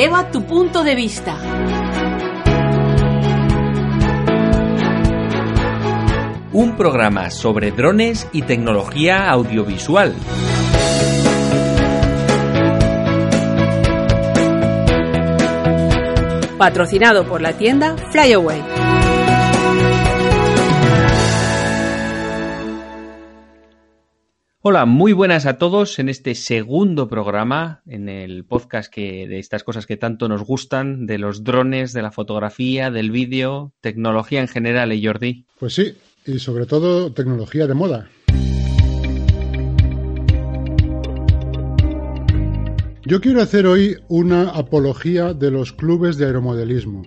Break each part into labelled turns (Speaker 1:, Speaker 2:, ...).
Speaker 1: Eleva tu punto de vista.
Speaker 2: Un programa sobre drones y tecnología audiovisual.
Speaker 1: Patrocinado por la tienda Flyaway.
Speaker 2: Hola, muy buenas a todos en este segundo programa, en el podcast que, de estas cosas que tanto nos gustan, de los drones, de la fotografía, del vídeo, tecnología en general, ¿eh, Jordi?
Speaker 3: Pues sí, y sobre todo tecnología de moda. Yo quiero hacer hoy una apología de los clubes de aeromodelismo.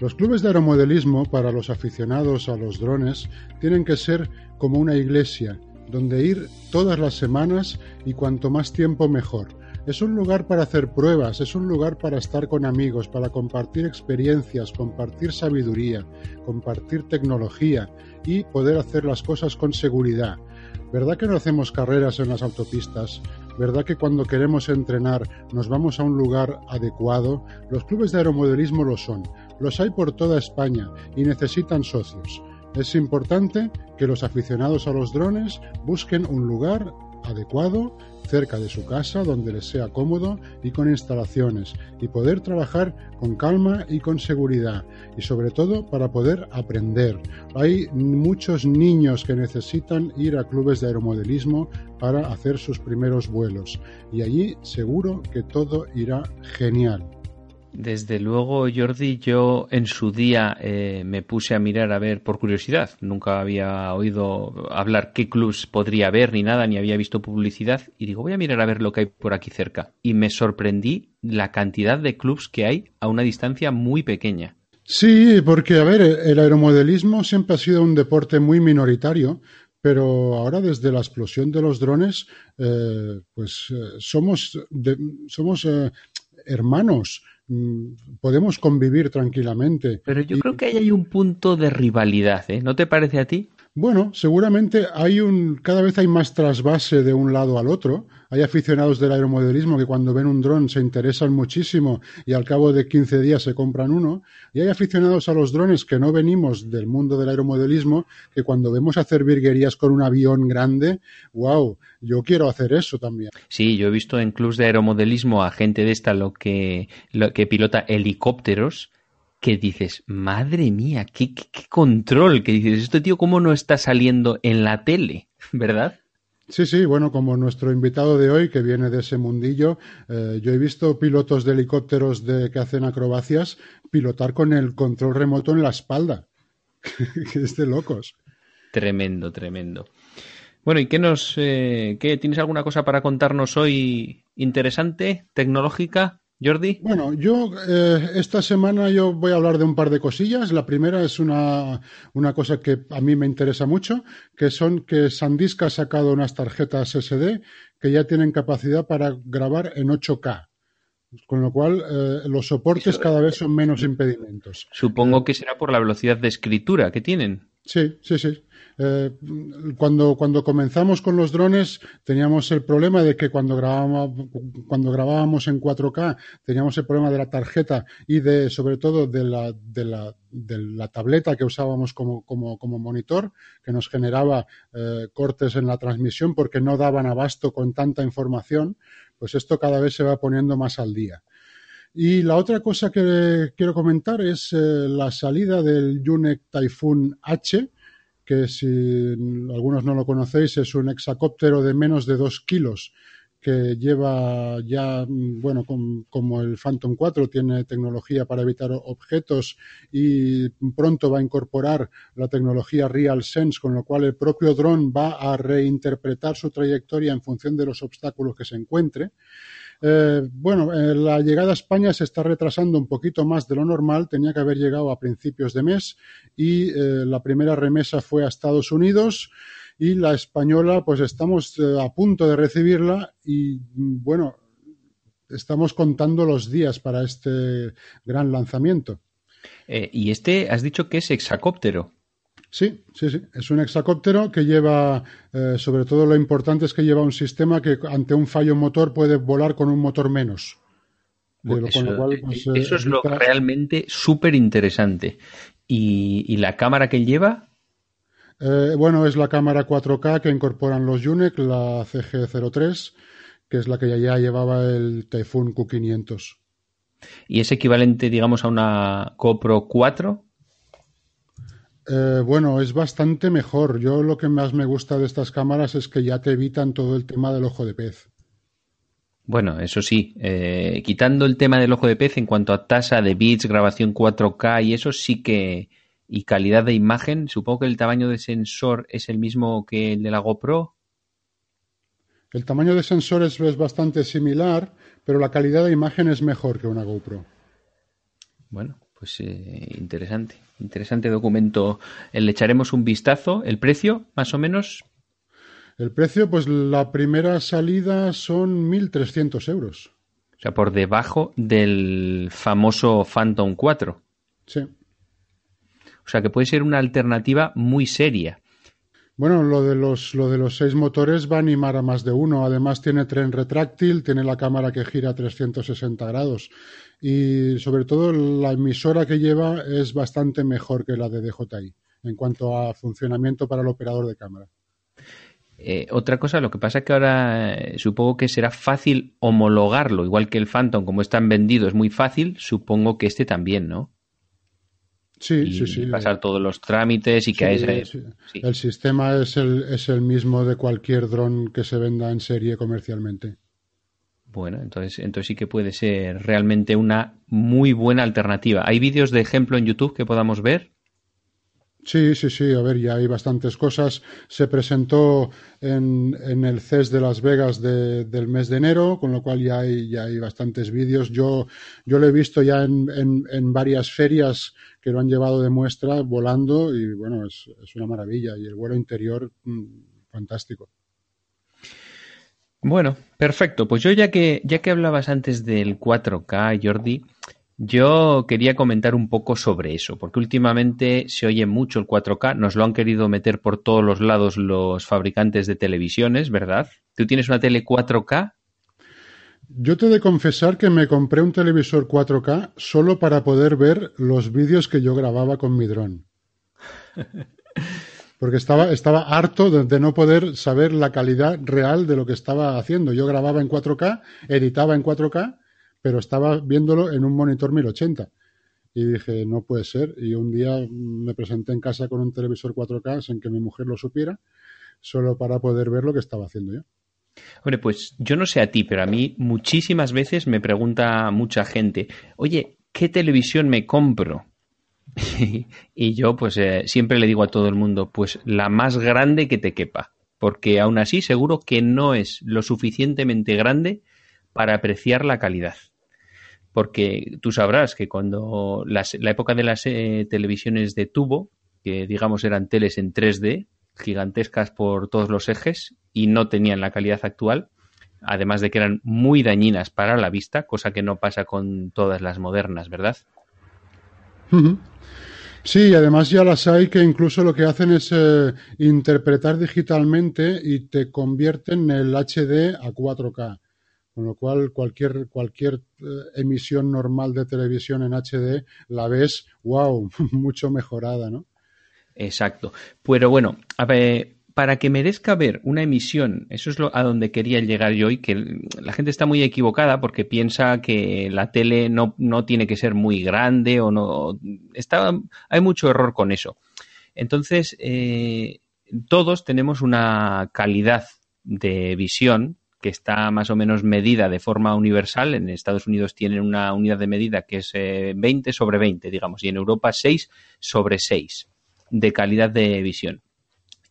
Speaker 3: Los clubes de aeromodelismo, para los aficionados a los drones, tienen que ser como una iglesia, donde ir todas las semanas y cuanto más tiempo mejor. Es un lugar para hacer pruebas, es un lugar para estar con amigos, para compartir experiencias, compartir sabiduría, compartir tecnología y poder hacer las cosas con seguridad. ¿Verdad que no hacemos carreras en las autopistas? ¿Verdad que cuando queremos entrenar nos vamos a un lugar adecuado? Los clubes de aeromodelismo lo son. Los hay por toda España y necesitan socios. Es importante que los aficionados a los drones busquen un lugar adecuado cerca de su casa donde les sea cómodo y con instalaciones y poder trabajar con calma y con seguridad y sobre todo para poder aprender. Hay muchos niños que necesitan ir a clubes de aeromodelismo para hacer sus primeros vuelos y allí seguro que todo irá genial.
Speaker 2: Desde luego, Jordi, yo en su día eh, me puse a mirar a ver por curiosidad. Nunca había oído hablar qué clubs podría haber ni nada, ni había visto publicidad. Y digo, voy a mirar a ver lo que hay por aquí cerca. Y me sorprendí la cantidad de clubs que hay a una distancia muy pequeña.
Speaker 3: Sí, porque, a ver, el aeromodelismo siempre ha sido un deporte muy minoritario, pero ahora desde la explosión de los drones, eh, pues eh, somos, somos hermanos Mm, podemos convivir tranquilamente.
Speaker 2: Pero yo creo que ahí hay un punto de rivalidad, ¿eh? ¿No te parece a ti?
Speaker 3: Bueno, seguramente hay un cada vez hay más trasvase de un lado al otro. Hay aficionados del aeromodelismo que cuando ven un dron se interesan muchísimo y al cabo de 15 días se compran uno. Y hay aficionados a los drones que no venimos del mundo del aeromodelismo que cuando vemos hacer virguerías con un avión grande, wow, yo quiero hacer eso también.
Speaker 2: Sí, yo he visto en clubs de aeromodelismo a gente de esta lo que, lo que pilota helicópteros que dices, madre mía, qué, control, que dices, este tío cómo no está saliendo en la tele, ¿verdad?
Speaker 3: Sí, sí, bueno, como nuestro invitado de hoy, que viene de ese mundillo, eh, yo he visto pilotos de helicópteros de, que hacen acrobacias pilotar con el control remoto en la espalda. que es de locos.
Speaker 2: Tremendo, tremendo. Bueno, ¿y qué nos, eh, qué, tienes alguna cosa para contarnos hoy interesante, tecnológica? Jordi.
Speaker 3: Bueno, yo eh, esta semana yo voy a hablar de un par de cosillas. La primera es una, una cosa que a mí me interesa mucho, que son que SanDisk ha sacado unas tarjetas SD que ya tienen capacidad para grabar en 8K. Con lo cual, eh, los soportes cada vez son menos impedimentos.
Speaker 2: Supongo que será por la velocidad de escritura que tienen.
Speaker 3: Sí, sí, sí. Eh, cuando, cuando comenzamos con los drones teníamos el problema de que cuando grabábamos, cuando grabábamos en 4K teníamos el problema de la tarjeta y de sobre todo de la, de la, de la tableta que usábamos como, como, como monitor que nos generaba eh, cortes en la transmisión porque no daban abasto con tanta información, pues esto cada vez se va poniendo más al día. Y la otra cosa que quiero comentar es eh, la salida del Yunek Typhoon H, que si algunos no lo conocéis es un hexacóptero de menos de dos kilos que lleva ya, bueno, como el Phantom 4 tiene tecnología para evitar objetos y pronto va a incorporar la tecnología Real Sense, con lo cual el propio dron va a reinterpretar su trayectoria en función de los obstáculos que se encuentre. Eh, bueno, eh, la llegada a España se está retrasando un poquito más de lo normal. Tenía que haber llegado a principios de mes y eh, la primera remesa fue a Estados Unidos y la española, pues estamos a punto de recibirla y bueno, estamos contando los días para este gran lanzamiento.
Speaker 2: Y este, has dicho que es hexacóptero.
Speaker 3: Sí, sí, sí. Es un hexacóptero que lleva, eh, sobre todo lo importante es que lleva un sistema que ante un fallo motor puede volar con un motor menos.
Speaker 2: eso, es lo realmente súper interesante. ¿Y, ¿Y, la cámara que lleva?
Speaker 3: Eh, bueno, es la cámara 4K que incorporan los UNEC, la CG03, que es la que ya llevaba el Typhoon Q500.
Speaker 2: ¿Y es equivalente, digamos, a una GoPro 4?
Speaker 3: Eh, bueno, es bastante mejor. Yo lo que más me gusta de estas cámaras es que ya te evitan todo el tema del ojo de pez.
Speaker 2: Bueno, eso sí, eh, quitando el tema del ojo de pez en cuanto a tasa de bits, grabación 4K y eso sí que y calidad de imagen, supongo que el tamaño de sensor es el mismo que el de la GoPro.
Speaker 3: El tamaño de sensor es, bastante similar, pero la calidad de imagen es mejor que una GoPro.
Speaker 2: Bueno, pues eh, interesante, interesante documento. Le echaremos un vistazo. ¿El precio, más o menos?
Speaker 3: El precio, pues la primera salida son 1.300 euros.
Speaker 2: O sea, por debajo del famoso Phantom 4.
Speaker 3: Sí.
Speaker 2: O sea que puede ser una alternativa muy seria.
Speaker 3: Bueno, lo de los lo de los seis motores va a animar a más de uno. Además tiene tren retráctil, tiene la cámara que gira a 360 grados y sobre todo la emisora que lleva es bastante mejor que la de DJI en cuanto a funcionamiento para el operador de cámara.
Speaker 2: Eh, otra cosa, lo que pasa es que ahora eh, supongo que será fácil homologarlo, igual que el Phantom, como están vendidos, es muy fácil, supongo que este también, ¿no?
Speaker 3: Sí, sí, sí.
Speaker 2: pasar todos los trámites y que ese,
Speaker 3: El sistema es el, es el mismo de cualquier dron que se venda en serie comercialmente.
Speaker 2: Bueno, entonces, entonces sí que puede ser realmente una muy buena alternativa. ¿Hay vídeos de ejemplo en YouTube que podamos ver?
Speaker 3: Sí, sí, sí, a ver, ya hay bastantes cosas. Se presentó en, en el CES de Las Vegas del mes de enero, con lo cual ya hay, ya hay bastantes vídeos. Yo, yo lo he visto ya en, en, varias ferias que lo han llevado de muestra volando y bueno, es, es una maravilla. Y el vuelo interior, mm, fantástico.
Speaker 2: Bueno, perfecto. Pues yo ya que, ya que hablabas antes del 4K, Jordi, yo quería comentar un poco sobre eso, porque últimamente se oye mucho el 4K, nos lo han querido meter por todos los lados los fabricantes de televisiones, ¿verdad? ¿Tú tienes una tele 4K?
Speaker 3: Yo te he de confesar que me compré un televisor 4K solo para poder ver los vídeos que yo grababa con mi dron. Porque estaba, estaba harto de, de, no poder saber la calidad real de lo que estaba haciendo. Yo grababa en 4K, editaba en 4K pero estaba viéndolo en un monitor 1080. Y dije, no puede ser. Y un día me presenté en casa con un televisor 4K sin que mi mujer lo supiera, solo para poder ver lo que estaba haciendo yo.
Speaker 2: Hombre, pues yo no sé a ti, pero a mí muchísimas veces me pregunta mucha gente, oye, ¿qué televisión me compro? y yo pues eh, siempre le digo a todo el mundo, pues la más grande que te quepa, porque aún así seguro que no es lo suficientemente grande para apreciar la calidad porque tú sabrás que cuando la época de las eh, televisiones de tubo, que digamos eran teles en 3D, gigantescas por todos los ejes y no tenían la calidad actual, además de que eran muy dañinas para la vista, cosa que no pasa con todas las modernas, ¿verdad?
Speaker 3: Sí, además ya las hay que incluso lo que hacen es eh, interpretar digitalmente y te convierten el HD a 4K. Con lo cual, cualquier, cualquier eh, emisión normal de televisión en HD la ves, wow, mucho mejorada, ¿no?
Speaker 2: Exacto. Pero bueno, a ver, para que merezca ver una emisión, eso es lo, a donde quería llegar yo y que la gente está muy equivocada porque piensa que la tele no, no tiene que ser muy grande o no. Está, hay mucho error con eso. Entonces, eh, todos tenemos una calidad de visión que está más o menos medida de forma universal. En Estados Unidos tienen una unidad de medida que es 20 eh, sobre 20, digamos, y en Europa 6 sobre 6 de calidad de visión.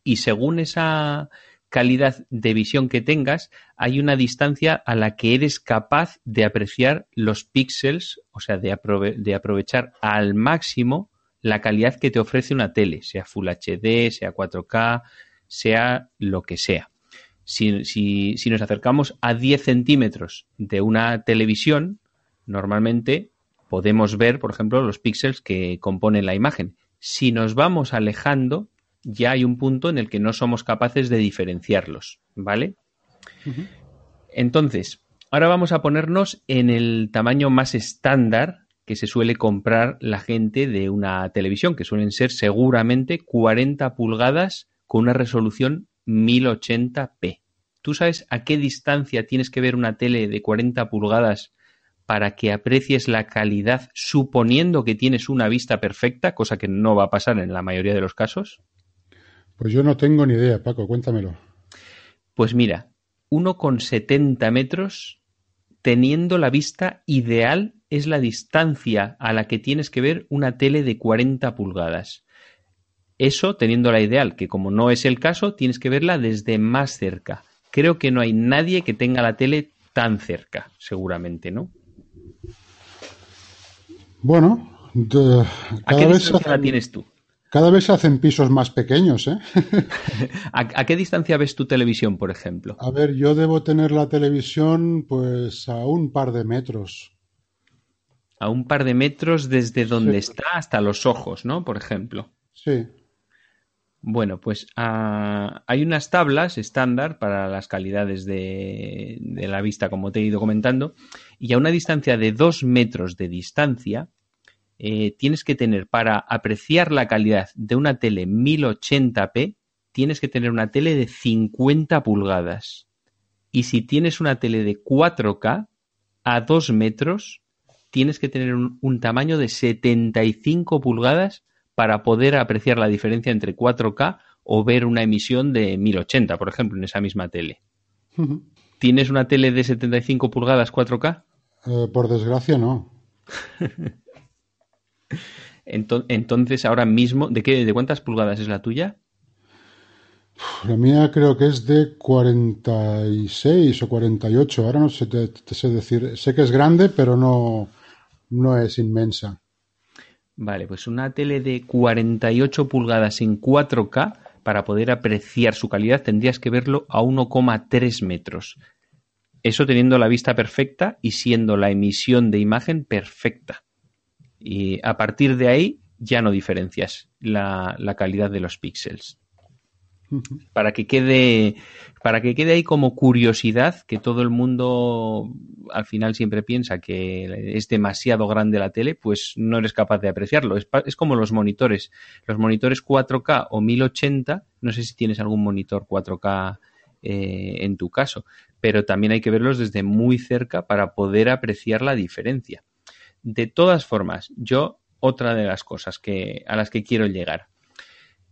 Speaker 2: Y según esa calidad de visión que tengas, hay una distancia a la que eres capaz de apreciar los píxeles, o sea, de, de aprovechar al máximo la calidad que te ofrece una tele, sea Full HD, sea 4K, sea lo que sea. Si, si, nos acercamos a 10 centímetros de una televisión, normalmente podemos ver, por ejemplo, los píxeles que componen la imagen. Si nos vamos alejando, ya hay un punto en el que no somos capaces de diferenciarlos, ¿vale? Entonces, ahora vamos a ponernos en el tamaño más estándar que se suele comprar la gente de una televisión, que suelen ser seguramente 40 pulgadas con una resolución 1080p. ¿Tú sabes a qué distancia tienes que ver una tele de 40 pulgadas para que aprecies la calidad suponiendo que tienes una vista perfecta, cosa que no va a pasar en la mayoría de los casos?
Speaker 3: Pues yo no tengo ni idea, Paco, cuéntamelo.
Speaker 2: Pues mira, 1,70 metros teniendo la vista ideal es la distancia a la que tienes que ver una tele de 40 pulgadas. Eso teniendo la ideal, que como no es el caso, tienes que verla desde más cerca. Creo que no hay nadie que tenga la tele tan cerca, seguramente, ¿no?
Speaker 3: Bueno,
Speaker 2: ¿a qué distancia la tienes tú?
Speaker 3: Cada vez se hacen pisos más pequeños, ¿eh?
Speaker 2: ¿A, qué distancia ves tu televisión, por ejemplo?
Speaker 3: A ver, yo debo tener la televisión pues a un par de metros.
Speaker 2: A un par de metros desde donde está hasta los ojos, ¿no? Por ejemplo.
Speaker 3: Sí.
Speaker 2: Bueno, pues ah, hay unas tablas estándar para las calidades de, la vista, como te he ido comentando, y a una distancia de dos metros de distancia, eh, tienes que tener para apreciar la calidad de una tele 1080p, tienes que tener una tele de 50 pulgadas. Y si tienes una tele de 4K a 2 metros, tienes que tener un, tamaño de 75 pulgadas para poder apreciar la diferencia entre 4K o ver una emisión de 1080, por ejemplo, en esa misma tele. ¿Tienes una tele de 75 pulgadas 4K?
Speaker 3: Eh, por desgracia, no.
Speaker 2: Entonces, ahora mismo, ¿de qué, de cuántas pulgadas es la tuya?
Speaker 3: La mía creo que es de 46 o 48. Ahora no sé, te, sé decir. Sé que es grande, pero no, no es inmensa.
Speaker 2: Vale, pues una tele de 48 pulgadas en 4K, para poder apreciar su calidad, tendrías que verlo a 1,3 metros. Eso teniendo la vista perfecta y siendo la emisión de imagen perfecta. Y a partir de ahí ya no diferencias la, calidad de los píxeles. Para que quede, para que quede ahí como curiosidad, que todo el mundo al final siempre piensa que es demasiado grande la tele, pues no eres capaz de apreciarlo. Es, es como los monitores. Los monitores 4K o 1080, no sé si tienes algún monitor 4K eh, en tu caso, pero también hay que verlos desde muy cerca para poder apreciar la diferencia. De todas formas, yo, otra de las cosas que, a las que quiero llegar.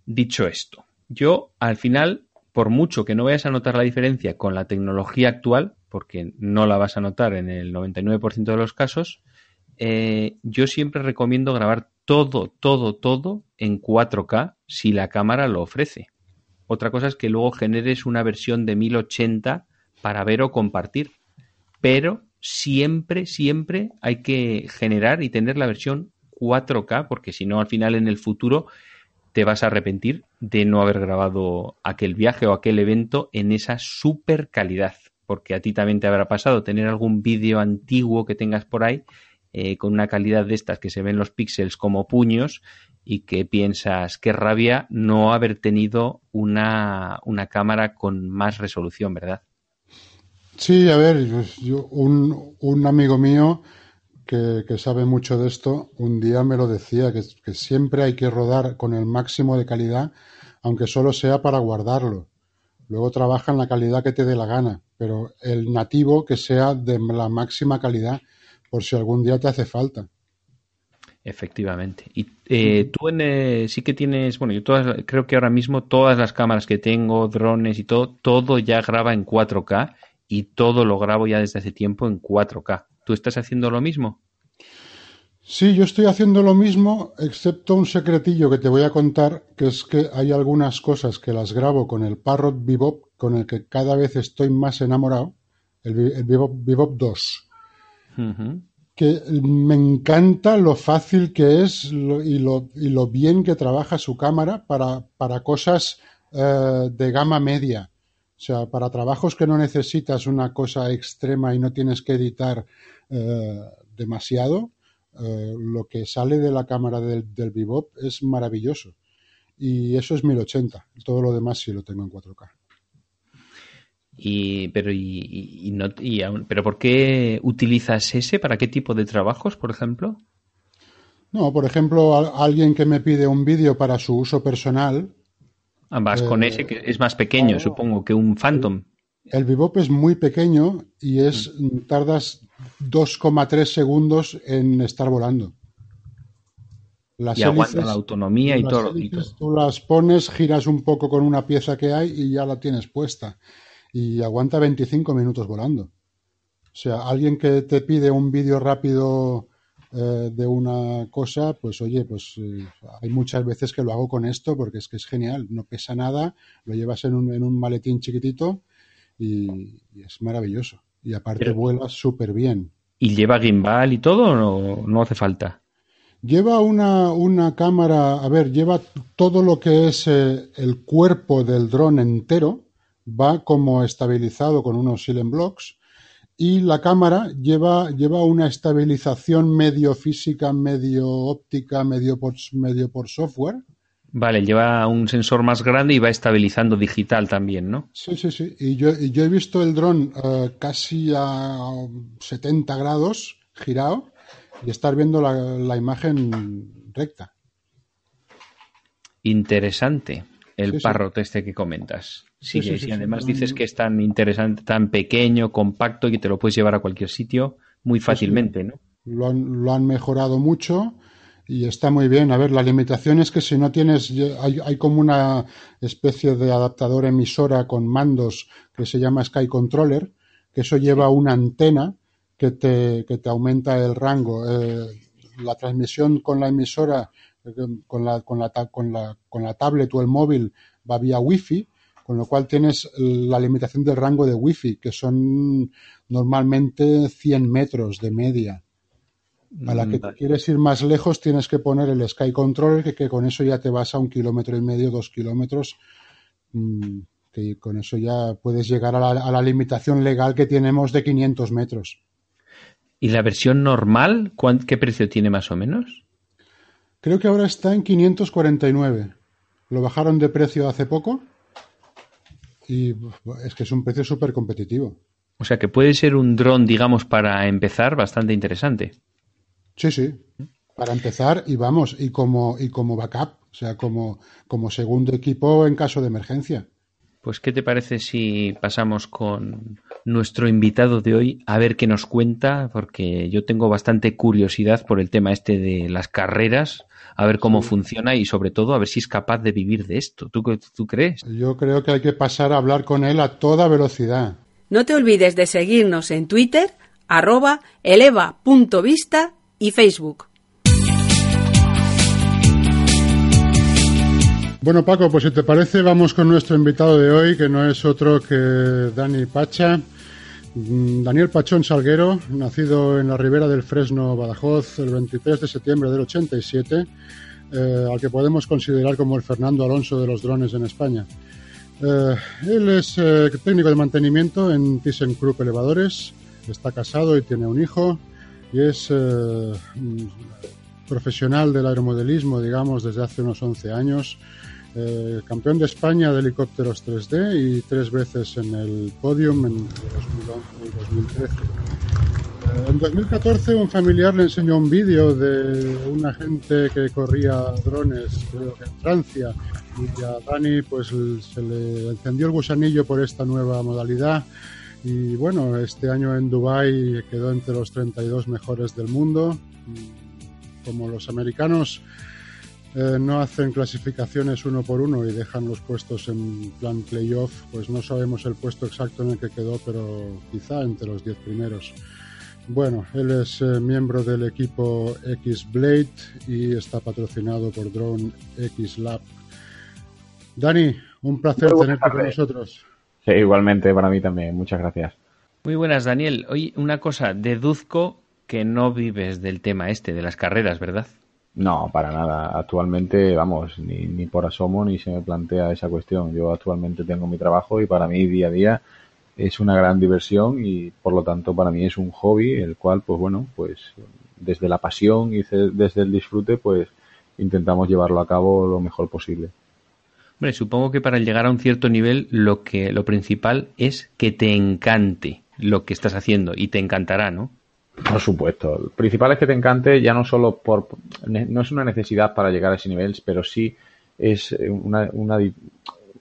Speaker 2: Dicho esto, yo al final, por mucho que no vayas a notar la diferencia con la tecnología actual, porque no la vas a notar en el 99% de los casos, eh, yo siempre recomiendo grabar todo, todo, todo en 4K si la cámara lo ofrece. Otra cosa es que luego generes una versión de 1080 para ver o compartir. Pero siempre, siempre hay que generar y tener la versión 4K, porque si no, al final en el futuro te vas a arrepentir de no haber grabado aquel viaje o aquel evento en esa super calidad, porque a ti también te habrá pasado tener algún vídeo antiguo que tengas por ahí eh, con una calidad de estas que se ven los píxeles como puños y que piensas qué rabia no haber tenido una, una cámara con más resolución, ¿verdad?
Speaker 3: Sí, a ver, yo, un, un amigo mío que, sabe mucho de esto, un día me lo decía, que, que, siempre hay que rodar con el máximo de calidad, aunque solo sea para guardarlo. Luego trabaja en la calidad que te dé la gana, pero el nativo que sea de la máxima calidad, por si algún día te hace falta.
Speaker 2: Efectivamente. Y eh, tú en, eh, sí que tienes, bueno, yo todas, creo que ahora mismo todas las cámaras que tengo, drones y todo, todo ya graba en 4K y todo lo grabo ya desde hace tiempo en 4K. ¿Tú estás haciendo lo mismo?
Speaker 3: Sí, yo estoy haciendo lo mismo, excepto un secretillo que te voy a contar, que es que hay algunas cosas que las grabo con el Parrot Bebop, con el que cada vez estoy más enamorado, el, el Bebop, 2. Que me encanta lo fácil que es y, lo, y, lo, bien que trabaja su cámara para, para cosas eh, de gama media. O sea, para trabajos que no necesitas una cosa extrema y no tienes que editar eh, demasiado, eh, lo que sale de la cámara del, del Bebop es maravilloso. Y eso es 1080. Todo lo demás sí lo tengo en 4K.
Speaker 2: Y, pero, y, no, pero ¿por qué utilizas ese? ¿Para qué tipo de trabajos, por ejemplo?
Speaker 3: No, por ejemplo, alguien que me pide un vídeo para su uso personal.
Speaker 2: Vas con ese que es más pequeño, supongo, que un Phantom.
Speaker 3: El Bebop es muy pequeño y es tardas 2,3 segundos en estar volando.
Speaker 2: Las y aguanta la autonomía y todo,
Speaker 3: Tú las pones, giras un poco con una pieza que hay y ya la tienes puesta. Y aguanta 25 minutos volando. O sea, alguien que te pide un vídeo rápido eh, de una cosa, pues oye, pues eh, hay muchas veces que lo hago con esto porque es que es genial. No pesa nada, lo llevas en un, en un maletín chiquitito y, es maravilloso. Y aparte vuela súper bien.
Speaker 2: ¿Y lleva gimbal y todo o no, no hace falta?
Speaker 3: Lleva una, una, cámara, a ver, lleva todo lo que es eh, el cuerpo del dron entero, va como estabilizado con unos silent blocks y la cámara lleva, lleva una estabilización medio física, medio óptica, medio por, medio por software
Speaker 2: Vale, lleva un sensor más grande y va estabilizando digital también, ¿no?
Speaker 3: Sí, sí, sí. Y yo, yo he visto el dron eh, casi a 70 grados girado y estar viendo la, imagen recta.
Speaker 2: Interesante el sí, este que comentas. Sí, sí, además dices que es tan interesante, tan pequeño, compacto y que te lo puedes llevar a cualquier sitio muy fácilmente, ¿no?
Speaker 3: Lo han, lo han mejorado mucho y está muy bien. A ver, la limitación es que si no tienes, hay, hay, como una especie de adaptador emisora con mandos que se llama Sky Controller, que eso lleva una antena que te, que te aumenta el rango. Eh, la transmisión con la emisora, eh, con la, con, la, con, la, con la tablet o el móvil va vía Wi-Fi, con lo cual tienes la limitación del rango de Wi-Fi, que son normalmente 100 metros de media. A la que mm, quieres ir más lejos tienes que poner el Sky Controller, que, con eso ya te vas a un kilómetro y medio, dos kilómetros, mm, que con eso ya puedes llegar a la, limitación legal que tenemos de 500 metros.
Speaker 2: ¿Y la versión normal, qué precio tiene más o menos?
Speaker 3: Creo que ahora está en 549. Lo bajaron de precio hace poco y es que es un precio súper competitivo.
Speaker 2: O sea que puede ser un dron, digamos, para empezar, bastante interesante.
Speaker 3: Sí, sí. Para empezar, y vamos, y como, y como backup, o sea, como, como segundo equipo en caso de emergencia.
Speaker 2: Pues, ¿qué te parece si pasamos con nuestro invitado de hoy a ver qué nos cuenta? Porque yo tengo bastante curiosidad por el tema este de las carreras, a ver cómo funciona y sobre todo a ver si es capaz de vivir de esto. ¿Tú, ¿Tú crees?
Speaker 3: Yo creo que hay que pasar a hablar con él a toda velocidad.
Speaker 1: No te olvides de seguirnos en Twitter, arroba eleva.vista y Facebook.
Speaker 3: Bueno, Paco, pues si te parece, vamos con nuestro invitado de hoy, que no es otro que Dani Pacha. Mm, Daniel Pachón Salguero, nacido en la ribera del Fresno, Badajoz, el 23 de septiembre del 87, eh, al que podemos considerar como el Fernando Alonso de los drones en España. Eh, él es eh, técnico de mantenimiento en ThyssenKrupp Elevadores, está casado y tiene un hijo y es eh, profesional del aeromodelismo, digamos, desde hace unos 11 años. Eh, campeón de España de helicópteros 3D y tres veces en el podium en 2011 y 2013. Eh, en 2014 un familiar le enseñó un vídeo de una gente que corría drones, creo que en Francia, y a Dani pues se le encendió el gusanillo por esta nueva modalidad y bueno, este año en Dubai quedó entre los 32 mejores del mundo. Como los americanos eh, no hacen clasificaciones uno por uno y dejan los puestos en plan playoff, pues no sabemos el puesto exacto en el que quedó, pero quizá entre los 10 primeros. Bueno, él es eh, miembro del equipo X-Blade y está patrocinado por Drone X Lab. Dani, un placer tenerte con nosotros.
Speaker 4: Sí, igualmente para mí también. Muchas gracias.
Speaker 2: Muy buenas, Daniel. Oye, una cosa, deduzco que no vives del tema este, de las carreras, ¿verdad?
Speaker 4: No, para nada. Actualmente, vamos, ni, ni por asomo ni se me plantea esa cuestión. Yo actualmente tengo mi trabajo y para mí día a día es una gran diversión y por lo tanto para mí es un hobby el cual pues bueno pues desde la pasión y desde el disfrute pues intentamos llevarlo a cabo lo mejor posible.
Speaker 2: Hombre, supongo que para llegar a un cierto nivel lo que lo principal es que te encante lo que estás haciendo y te encantará, ¿no?
Speaker 4: Por supuesto. Lo principal es que te encante ya no solo por no es una necesidad para llegar a ese nivel, pero sí es una, una,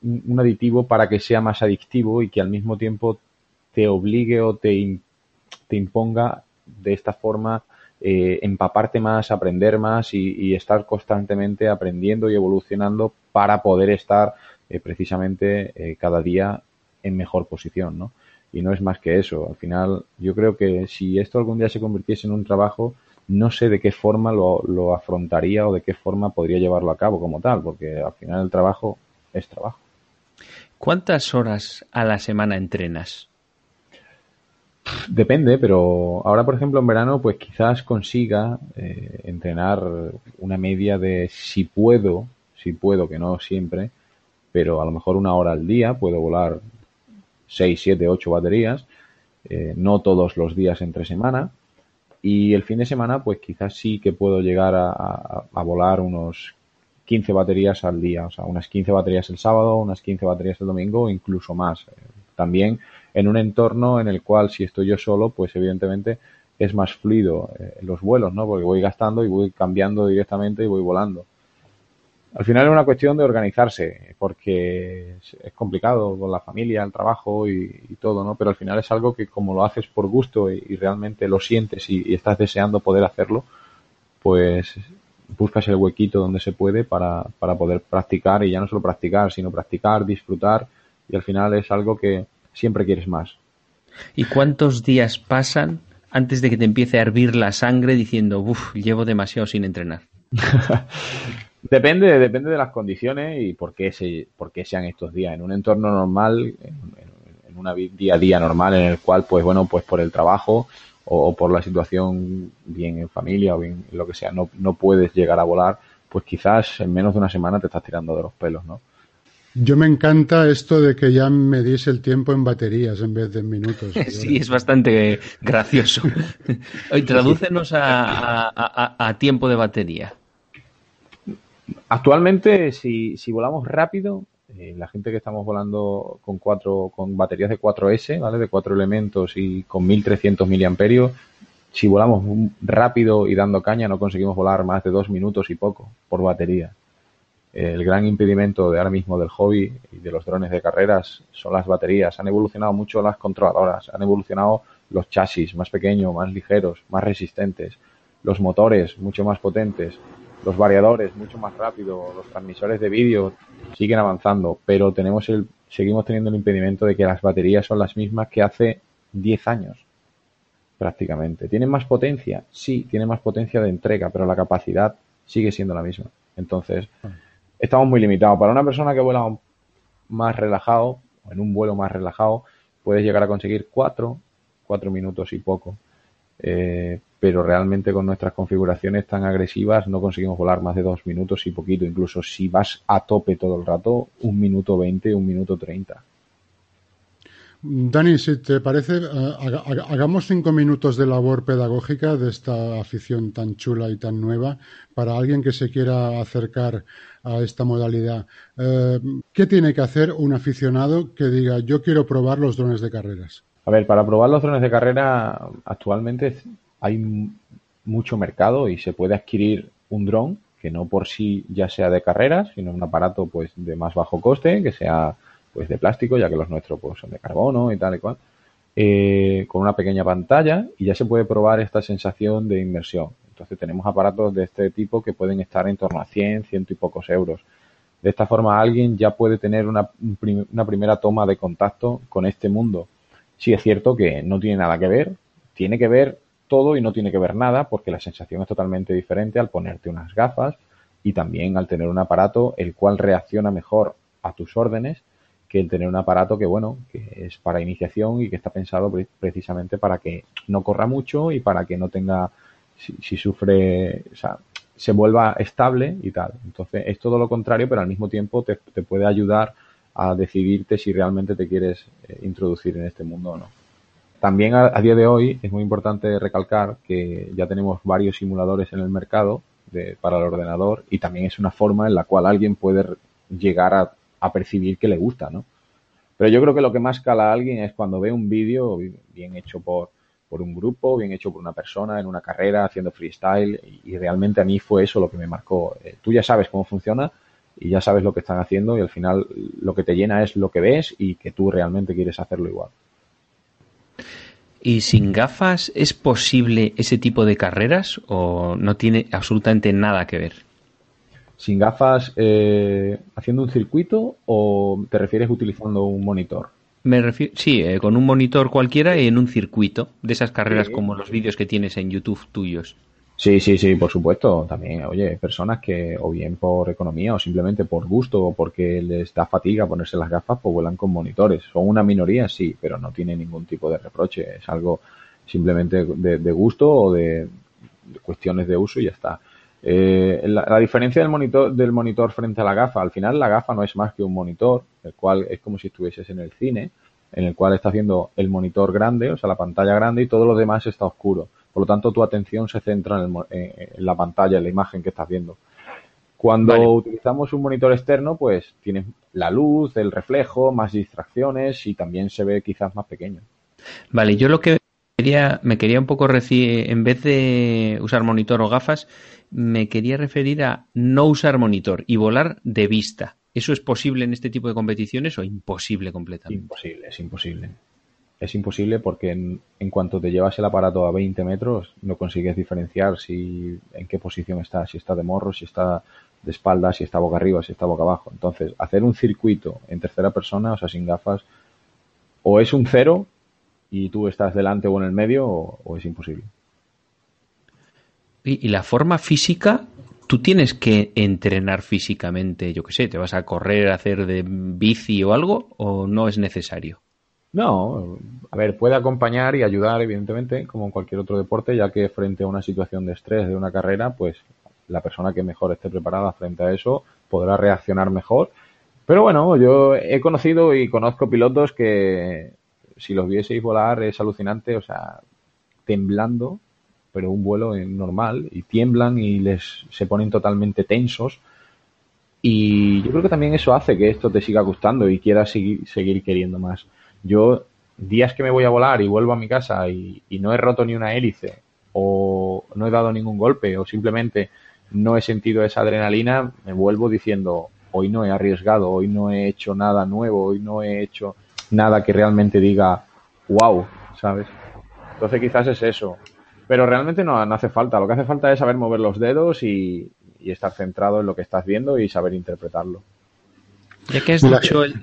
Speaker 4: un aditivo para que sea más adictivo y que al mismo tiempo te obligue o te, te imponga de esta forma eh, empaparte más, aprender más y, estar constantemente aprendiendo y evolucionando para poder estar eh, precisamente eh, cada día en mejor posición, ¿no? Y no es más que eso. Al final, yo creo que si esto algún día se convirtiese en un trabajo, no sé de qué forma lo, lo afrontaría o de qué forma podría llevarlo a cabo como tal, porque al final el trabajo es trabajo.
Speaker 2: ¿Cuántas horas a la semana entrenas?
Speaker 4: Depende, pero ahora, por ejemplo, en verano, pues quizás consiga eh, entrenar una media de si puedo, si puedo, que no siempre, pero a lo mejor una hora al día, puedo volar 6, 7, 8 baterías, eh, no todos los días entre semana, y el fin de semana, pues quizás sí que puedo llegar a, a volar unos 15 baterías al día, o sea, unas 15 baterías el sábado, unas 15 baterías el domingo, incluso más. También en un entorno en el cual si estoy yo solo, pues evidentemente es más fluido eh, los vuelos, ¿no? Porque voy gastando y voy cambiando directamente y voy volando. Al final es una cuestión de organizarse, porque es, complicado con la familia, el trabajo y, todo, ¿no? Pero al final es algo que como lo haces por gusto y, realmente lo sientes y, estás deseando poder hacerlo, pues buscas el huequito donde se puede para, para poder practicar y ya no solo practicar, sino practicar, disfrutar y al final es algo que siempre quieres más.
Speaker 2: ¿Y cuántos días pasan antes de que te empiece a hervir la sangre diciendo, uff, llevo demasiado sin entrenar?
Speaker 4: depende, depende de las condiciones y por qué, se, por qué sean estos días. En un entorno normal, en, en una día a día normal en el cual, pues bueno, pues por el trabajo o, por la situación, bien en familia o bien lo que sea, no, no puedes llegar a volar, pues quizás en menos de una semana te estás tirando de los pelos, ¿no?
Speaker 3: Yo me encanta esto de que ya me diese el tiempo en baterías en vez de en minutos.
Speaker 2: Sí, es bastante gracioso. Hoy tradúcenos a, a, a, tiempo de batería.
Speaker 4: Actualmente, si, si volamos rápido, eh, la gente que estamos volando con cuatro, con baterías de 4S, ¿vale? De cuatro elementos y con 1300 miliamperios, si volamos rápido y dando caña no conseguimos volar más de dos minutos y poco por batería. El gran impedimento de ahora mismo del hobby y de los drones de carreras son las baterías. Han evolucionado mucho las controladoras, han evolucionado los chasis más pequeños, más ligeros, más resistentes, los motores mucho más potentes, los variadores mucho más rápido, los transmisores de vídeo siguen avanzando, pero tenemos el, seguimos teniendo el impedimento de que las baterías son las mismas que hace 10 años, prácticamente. ¿Tienen más potencia? Sí, tienen más potencia de entrega, pero la capacidad sigue siendo la misma. Entonces, estamos muy limitados. Para una persona que vuela más relajado, en un vuelo más relajado, puedes llegar a conseguir 4, 4 minutos y poco. Eh, pero realmente con nuestras configuraciones tan agresivas no conseguimos volar más de dos minutos y poquito. Incluso si vas a tope todo el rato, un minuto veinte, un minuto treinta.
Speaker 3: Dani, si te parece, eh, hagamos cinco minutos de labor pedagógica de esta afición tan chula y tan nueva para alguien que se quiera acercar a esta modalidad. Eh, ¿Qué tiene que hacer un aficionado que diga yo quiero probar los drones de carreras?
Speaker 4: A ver, para probar los drones de carrera actualmente hay mucho mercado y se puede adquirir un dron que no por sí ya sea de carreras, sino un aparato pues de más bajo coste, que sea pues de plástico, ya que los nuestros pues son de carbono y tal y cual, eh, con una pequeña pantalla y ya se puede probar esta sensación de inmersión. Entonces tenemos aparatos de este tipo que pueden estar en torno a 100, ciento y pocos euros. De esta forma alguien ya puede tener una, una primera toma de contacto con este mundo. Sí es cierto que no tiene nada que ver, tiene que ver todo y no tiene que ver nada porque la sensación es totalmente diferente al ponerte unas gafas y también al tener un aparato el cual reacciona mejor a tus órdenes que el tener un aparato que, bueno, que es para iniciación y que está pensado precisamente para que no corra mucho y para que no tenga, si, sufre, o sea, se vuelva estable y tal. Entonces, es todo lo contrario, pero al mismo tiempo te, puede ayudar a decidirte si realmente te quieres eh, introducir en este mundo o no. También a, día de hoy es muy importante recalcar que ya tenemos varios simuladores en el mercado de, para el ordenador y también es una forma en la cual alguien puede llegar a percibir que le gusta, ¿no? Pero yo creo que lo que más cala a alguien es cuando ve un vídeo bien hecho por, por un grupo, bien hecho por una persona en una carrera haciendo freestyle y, realmente a mí fue eso lo que me marcó. Eh, tú ya sabes cómo funciona y ya sabes lo que están haciendo y al final lo que te llena es lo que ves y que tú realmente quieres hacerlo igual.
Speaker 2: ¿Y sin gafas es posible ese tipo de carreras o no tiene absolutamente nada que ver?
Speaker 4: sin gafas eh, haciendo un circuito o te refieres utilizando un monitor?
Speaker 2: Me refiero, sí, eh, con un monitor cualquiera y en un circuito de esas carreras como los vídeos que tienes en YouTube tuyos.
Speaker 4: Sí, sí, sí, por supuesto. También, oye, personas que o bien por economía o simplemente por gusto o porque les da fatiga ponerse las gafas, pues vuelan con monitores. Son una minoría, sí, pero no tiene ningún tipo de reproche. Es algo simplemente de, gusto o de cuestiones de uso y ya está. Eh, la, diferencia del monitor, del monitor frente a la gafa, al final la gafa no es más que un monitor, el cual es como si estuvieses en el cine, en el cual estás viendo el monitor grande, o sea, la pantalla grande y todo lo demás está oscuro. Por lo tanto, tu atención se centra en, la pantalla, en la imagen que estás viendo. Cuando utilizamos un monitor externo, pues tienes la luz, el reflejo, más distracciones y también se ve quizás más pequeño.
Speaker 2: Vale, yo lo que quería, me quería un poco, en vez de usar monitor o gafas, me quería referir a no usar monitor y volar de vista. ¿Eso es posible en este tipo de competiciones o imposible completamente?
Speaker 4: Imposible, es imposible. Es imposible porque en, cuanto te llevas el aparato a 20 metros no consigues diferenciar si en qué posición está, si está de morro, si está de espalda, si está boca arriba, si está boca abajo. Entonces, hacer un circuito en tercera persona, o sea, sin gafas, o es un cero y tú estás delante o en el medio, o es imposible.
Speaker 2: Y, la forma física, tú tienes que entrenar físicamente, yo qué sé, te vas a correr, a hacer de bici o algo, o no es necesario.
Speaker 4: No, a ver, puede acompañar y ayudar, evidentemente, como en cualquier otro deporte, ya que frente a una situación de estrés de una carrera, pues la persona que mejor esté preparada frente a eso podrá reaccionar mejor. Pero bueno, yo he conocido y conozco pilotos que si los vieseis volar es alucinante, o sea, temblando pero un vuelo normal y tiemblan y les se ponen totalmente tensos. Y yo creo que también eso hace que esto te siga gustando y quieras seguir, seguir queriendo más. Yo, días que me voy a volar y vuelvo a mi casa y, no he roto ni una hélice o no he dado ningún golpe o simplemente no he sentido esa adrenalina, me vuelvo diciendo, hoy no he arriesgado, hoy no he hecho nada nuevo, hoy no he hecho nada que realmente diga, wow, ¿sabes? Entonces quizás es eso, pero realmente no, hace falta. Lo que hace falta es saber mover los dedos y, estar centrado en lo que estás viendo y saber interpretarlo.
Speaker 2: Ya que has dicho el,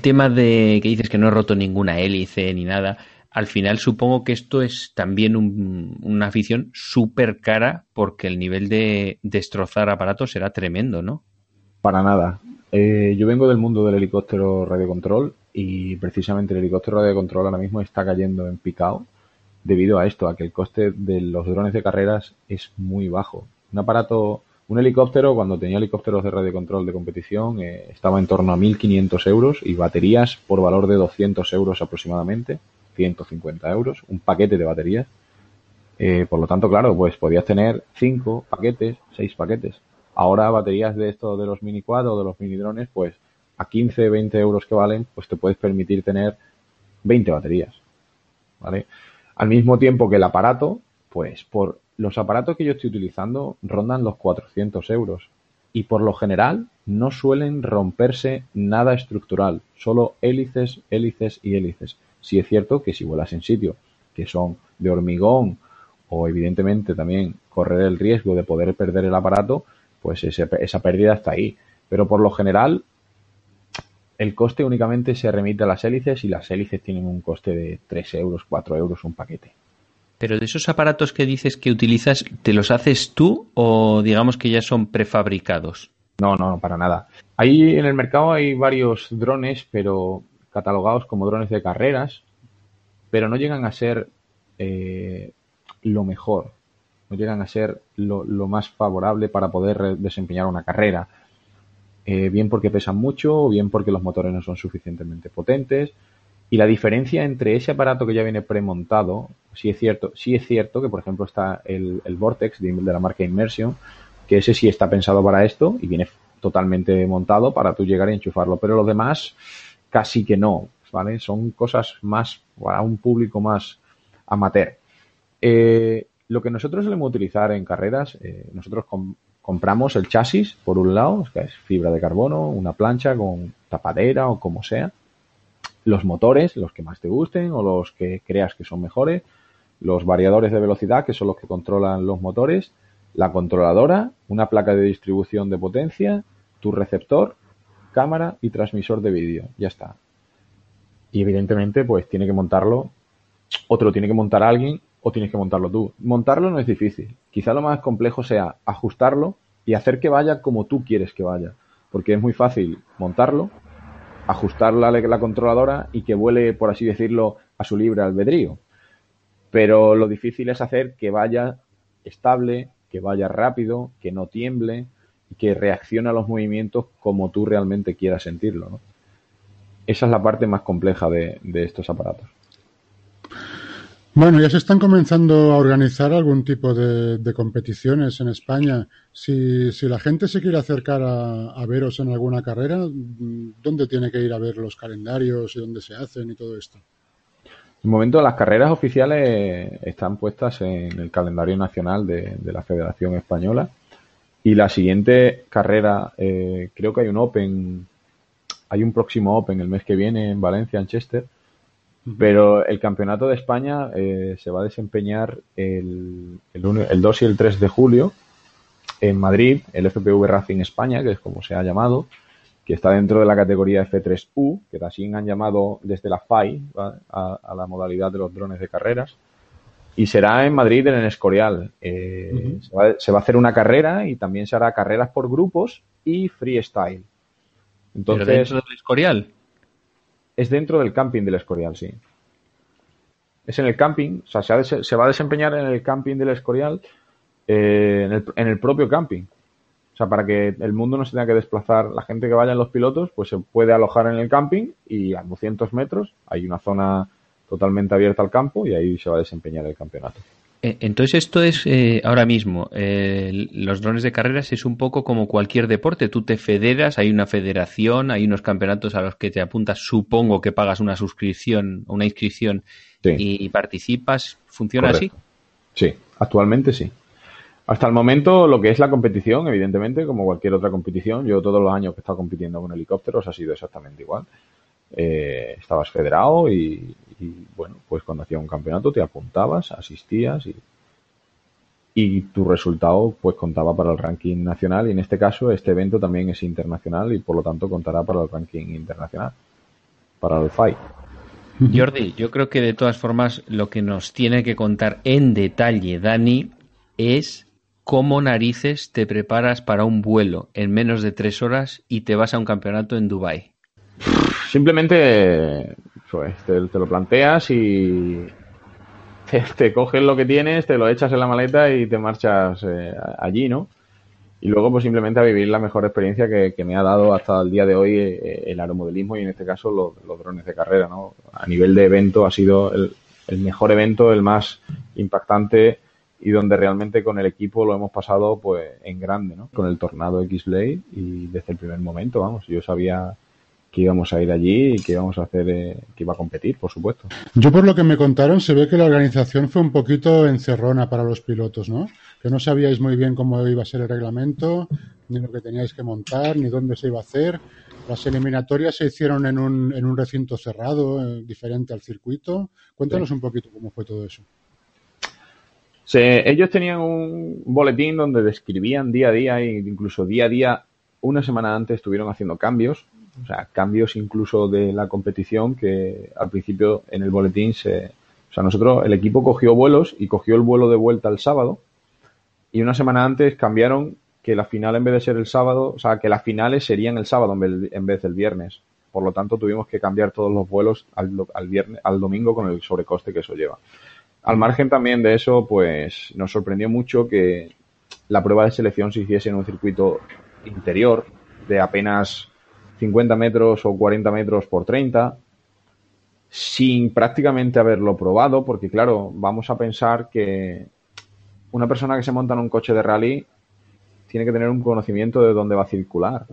Speaker 2: tema de que dices que no he roto ninguna hélice ni nada, al final supongo que esto es también una afición súper cara porque el nivel de destrozar aparatos será tremendo, ¿no?
Speaker 4: Para nada. Eh, yo vengo del mundo del helicóptero radiocontrol y precisamente el helicóptero radiocontrol ahora mismo está cayendo en picado debido a esto, a que el coste de los drones de carreras es muy bajo. Un aparato, un helicóptero, cuando tenía helicópteros de radiocontrol de competición, eh, estaba en torno a 1.500 euros y baterías por valor de 200 euros aproximadamente, 150 euros, un paquete de baterías. Eh, por lo tanto, claro, pues podías tener 5 paquetes, 6 paquetes. Ahora baterías de esto de los mini quad o de los mini drones, pues a 15, 20 euros que valen, pues te puedes permitir tener 20 baterías. ¿Vale? Al mismo tiempo que el aparato, pues por los aparatos que yo estoy utilizando rondan los 400 euros y por lo general no suelen romperse nada estructural, solo hélices, hélices y hélices. Si es cierto que si vuelas en sitio que son de hormigón o evidentemente también correr el riesgo de poder perder el aparato, pues esa pérdida está ahí. Pero por lo general, el coste únicamente se remite a las hélices y las hélices tienen un coste de 3 euros, 4 euros un paquete.
Speaker 2: Pero de esos aparatos que dices que utilizas, ¿te los haces tú o digamos que ya son prefabricados?
Speaker 4: No, no, para nada. Ahí en el mercado hay varios drones, pero catalogados como drones de carreras, pero no llegan a ser eh, lo mejor, no llegan a ser lo, más favorable para poder desempeñar una carrera. Eh, bien porque pesan mucho, o bien porque los motores no son suficientemente potentes. Y la diferencia entre ese aparato que ya viene premontado, sí es cierto, sí es cierto que por ejemplo está el, Vortex de, de, la marca Immersion, que ese sí está pensado para esto y viene totalmente montado para tú llegar y enchufarlo, pero los demás casi que no, ¿vale? Son cosas más para un público más amateur. Eh, lo que nosotros solemos utilizar en carreras, eh, nosotros compramos el chasis, por un lado, que es fibra de carbono, una plancha con tapadera o como sea, los motores, los que más te gusten o los que creas que son mejores, los variadores de velocidad, que son los que controlan los motores, la controladora, una placa de distribución de potencia, tu receptor, cámara y transmisor de vídeo. Ya está. Y evidentemente, pues tiene que montarlo, otro tiene que montar alguien o tienes que montarlo tú. Montarlo no es difícil. Quizá lo más complejo sea ajustarlo y hacer que vaya como tú quieres que vaya. Porque es muy fácil montarlo, ajustar la, la controladora y que vuele, por así decirlo, a su libre albedrío. Pero lo difícil es hacer que vaya estable, que vaya rápido, que no tiemble y que reaccione a los movimientos como tú realmente quieras sentirlo. Esa es la parte más compleja de estos aparatos.
Speaker 3: Bueno, ya se están comenzando a organizar algún tipo de, competiciones en España. Si, la gente se quiere acercar a, veros en alguna carrera, ¿dónde tiene que ir a ver los calendarios y dónde se hacen y todo esto?
Speaker 4: De momento las carreras oficiales están puestas en el calendario nacional de, la Federación Española y la siguiente carrera, eh, creo que hay un Open, hay un próximo Open el mes que viene en Valencia, en Chester, pero el campeonato de España eh, se va a desempeñar el, el, 2 y el 3 de julio en Madrid, el FPV Racing España, que es como se ha llamado, que está dentro de la categoría F3U, que también han llamado desde la FAI a, la modalidad de los drones de carreras. Y será en Madrid, en el Escorial. Eh, se, va, se, va, a hacer una carrera y también se hará carreras por grupos y freestyle.
Speaker 2: Entonces, ¿Pero dentro del Escorial?
Speaker 4: Es dentro del camping del Escorial, sí. Es en el camping, o sea, se, va a desempeñar en el camping del Escorial, eh, en, el, propio camping. O sea, para que el mundo no se tenga que desplazar, la gente que vaya en los pilotos, pues se puede alojar en el camping y a 200 metros hay una zona totalmente abierta al campo y ahí se va a desempeñar el campeonato.
Speaker 2: Eh, entonces esto es eh, ahora mismo, eh, los drones de carreras es un poco como cualquier deporte, tú te federas, hay una federación, hay unos campeonatos a los que te apuntas, supongo que pagas una suscripción, una inscripción y, participas, ¿funciona así?
Speaker 4: Sí, actualmente sí. Hasta el momento lo que es la competición, evidentemente, como cualquier otra competición, yo todos los años que he estado compitiendo con helicópteros ha sido exactamente igual. Estabas federado y, y bueno, pues cuando hacía un campeonato te apuntabas, asistías y, y tu resultado pues contaba para el ranking nacional y en este caso este evento también es internacional y por lo tanto contará para el ranking internacional, para el FAI.
Speaker 2: Jordi, yo creo que de todas formas lo que nos tiene que contar en detalle Dani es cómo narices te preparas para un vuelo en menos de tres horas y te vas a un campeonato en Dubai.
Speaker 4: Simplemente pues, te, lo planteas y te, coges lo que tienes, te lo echas en la maleta y te marchas eh, allí, ¿no? Y luego, pues simplemente a vivir la mejor experiencia que, me ha dado hasta el día de hoy eh, el aeromodelismo y en este caso los, drones de carrera, ¿no? A nivel de evento ha sido el, el mejor evento, el más impactante y donde realmente con el equipo lo hemos pasado pues en grande, ¿no? Con el Tornado X-Blade y desde el primer momento, vamos, yo sabía que íbamos a ir allí y que íbamos a hacer, eh, que iba a competir, por supuesto.
Speaker 3: Yo por lo que me contaron se ve que la organización fue un poquito encerrona para los pilotos, ¿no? Que no sabíais muy bien cómo iba a ser el reglamento, ni lo que teníais que montar, ni dónde se iba a hacer. Las eliminatorias se hicieron en un, en un recinto cerrado, eh, diferente al circuito. Cuéntanos un poquito cómo fue todo eso.
Speaker 4: ellos tenían un boletín donde describían día a día e incluso día a día, una semana antes estuvieron haciendo cambios, o sea, cambios incluso de la competición que al principio en el boletín se... O sea, nosotros, el equipo cogió vuelos y cogió el vuelo de vuelta el sábado y una semana antes cambiaron que la final en vez de ser el sábado, o sea, que las finales serían el sábado en vez del viernes. Por lo tanto, tuvimos que cambiar todos los vuelos al, al, viernes, al domingo con el sobrecoste que eso lleva. Al margen también de eso, pues nos sorprendió mucho que la prueba de selección se hiciese en un circuito interior de apenas 50 metros o 40 metros por 30, sin prácticamente haberlo probado, porque claro, vamos a pensar que una persona que se monta en un coche de rally tiene que tener un conocimiento de dónde va a circular.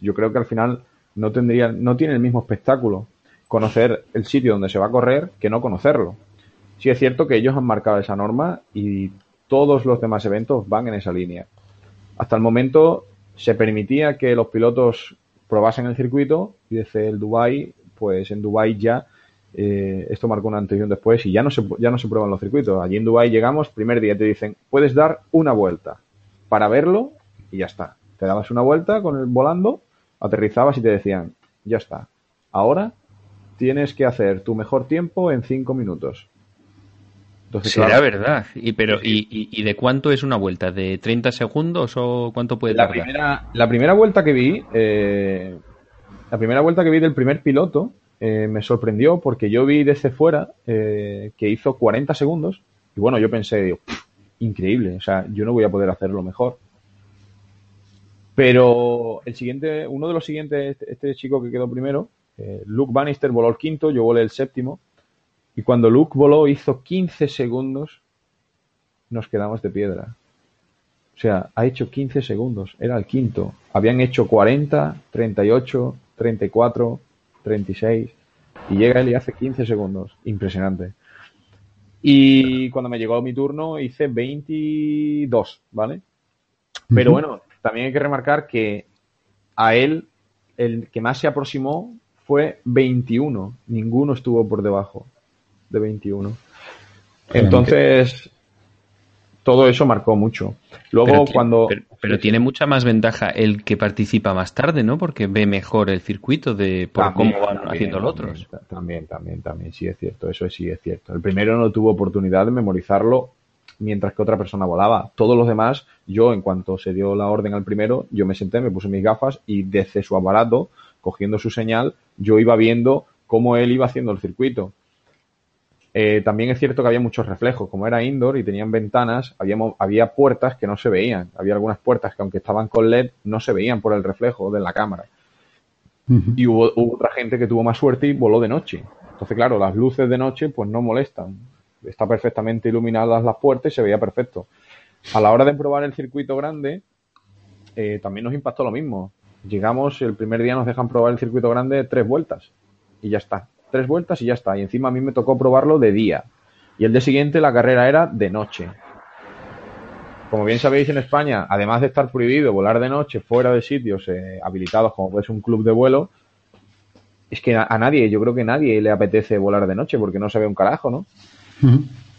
Speaker 4: Yo creo que al final no tendría, no tiene el mismo espectáculo conocer el sitio donde se va a correr que no conocerlo. Sí es cierto que ellos han marcado esa norma y todos los demás eventos van en esa línea. Hasta el momento se permitía que los pilotos probasen el circuito y desde el Dubai, pues en Dubai ya eh, esto marcó una antes y un después y ya no se ya no se prueban los circuitos. Allí en Dubai llegamos, primer día te dicen, puedes dar una vuelta para verlo y ya está. Te dabas una vuelta con el volando, aterrizabas y te decían, ya está. Ahora tienes que hacer tu mejor tiempo en cinco minutos.
Speaker 2: Entonces, Será verdad. Y, pero, y, y, de cuánto es una vuelta? ¿De 30 segundos o cuánto puede
Speaker 4: la Primera, la primera vuelta que vi, eh, la primera vuelta que vi del primer piloto eh, me sorprendió porque yo vi desde fuera eh, que hizo 40 segundos y bueno, yo pensé, digo, increíble. O sea, yo no voy a poder hacerlo mejor. Pero el siguiente, uno de los siguientes, este, este chico que quedó primero, Luke Bannister voló el quinto, yo volé el séptimo. Y cuando Luke voló, hizo 15 segundos, nos quedamos de piedra. O sea, ha hecho 15 segundos, era el quinto. Habían hecho 40, 38, 34, 36. Y llega él y hace 15 segundos. Impresionante. Y cuando me llegó mi turno hice 22, ¿vale? Pero bueno, también hay que remarcar que a él el que más se aproximó fue 21. Ninguno estuvo por debajo de 21. Entonces, todo eso marcó mucho. Luego, cuando.
Speaker 2: Pero, tiene mucha más ventaja el que participa más tarde, ¿no? Porque ve mejor el circuito de por cómo van haciendo los otros.
Speaker 4: También, también, también, sí es cierto. Eso sí es cierto. El primero no tuvo oportunidad de memorizarlo mientras que otra persona volaba. Todos los demás, yo, en cuanto se dio la orden al primero, yo me senté, me puse mis gafas y desde su aparato, cogiendo su señal, yo iba viendo cómo él iba haciendo el circuito eh, también es cierto que había muchos reflejos, como era indoor y tenían ventanas, había, había puertas que no se veían. Había algunas puertas que aunque estaban con LED no se veían por el reflejo de la cámara. Y hubo, otra gente que tuvo más suerte y voló de noche. Entonces, claro, las luces de noche pues no molestan. Está perfectamente iluminadas las puertas y se veía perfecto. A la hora de probar el circuito grande, eh, también nos impactó lo mismo. Llegamos, el primer día nos dejan probar el circuito grande tres vueltas y ya está tres vueltas y ya está. Y encima a mí me tocó probarlo de día. Y el día siguiente la carrera era de noche. Como bien sabéis en España, además de estar prohibido volar de noche fuera de sitios eh, habilitados como puede ser un club de vuelo, es que a, nadie, yo creo que a nadie le apetece volar de noche porque no se ve un carajo, ¿no?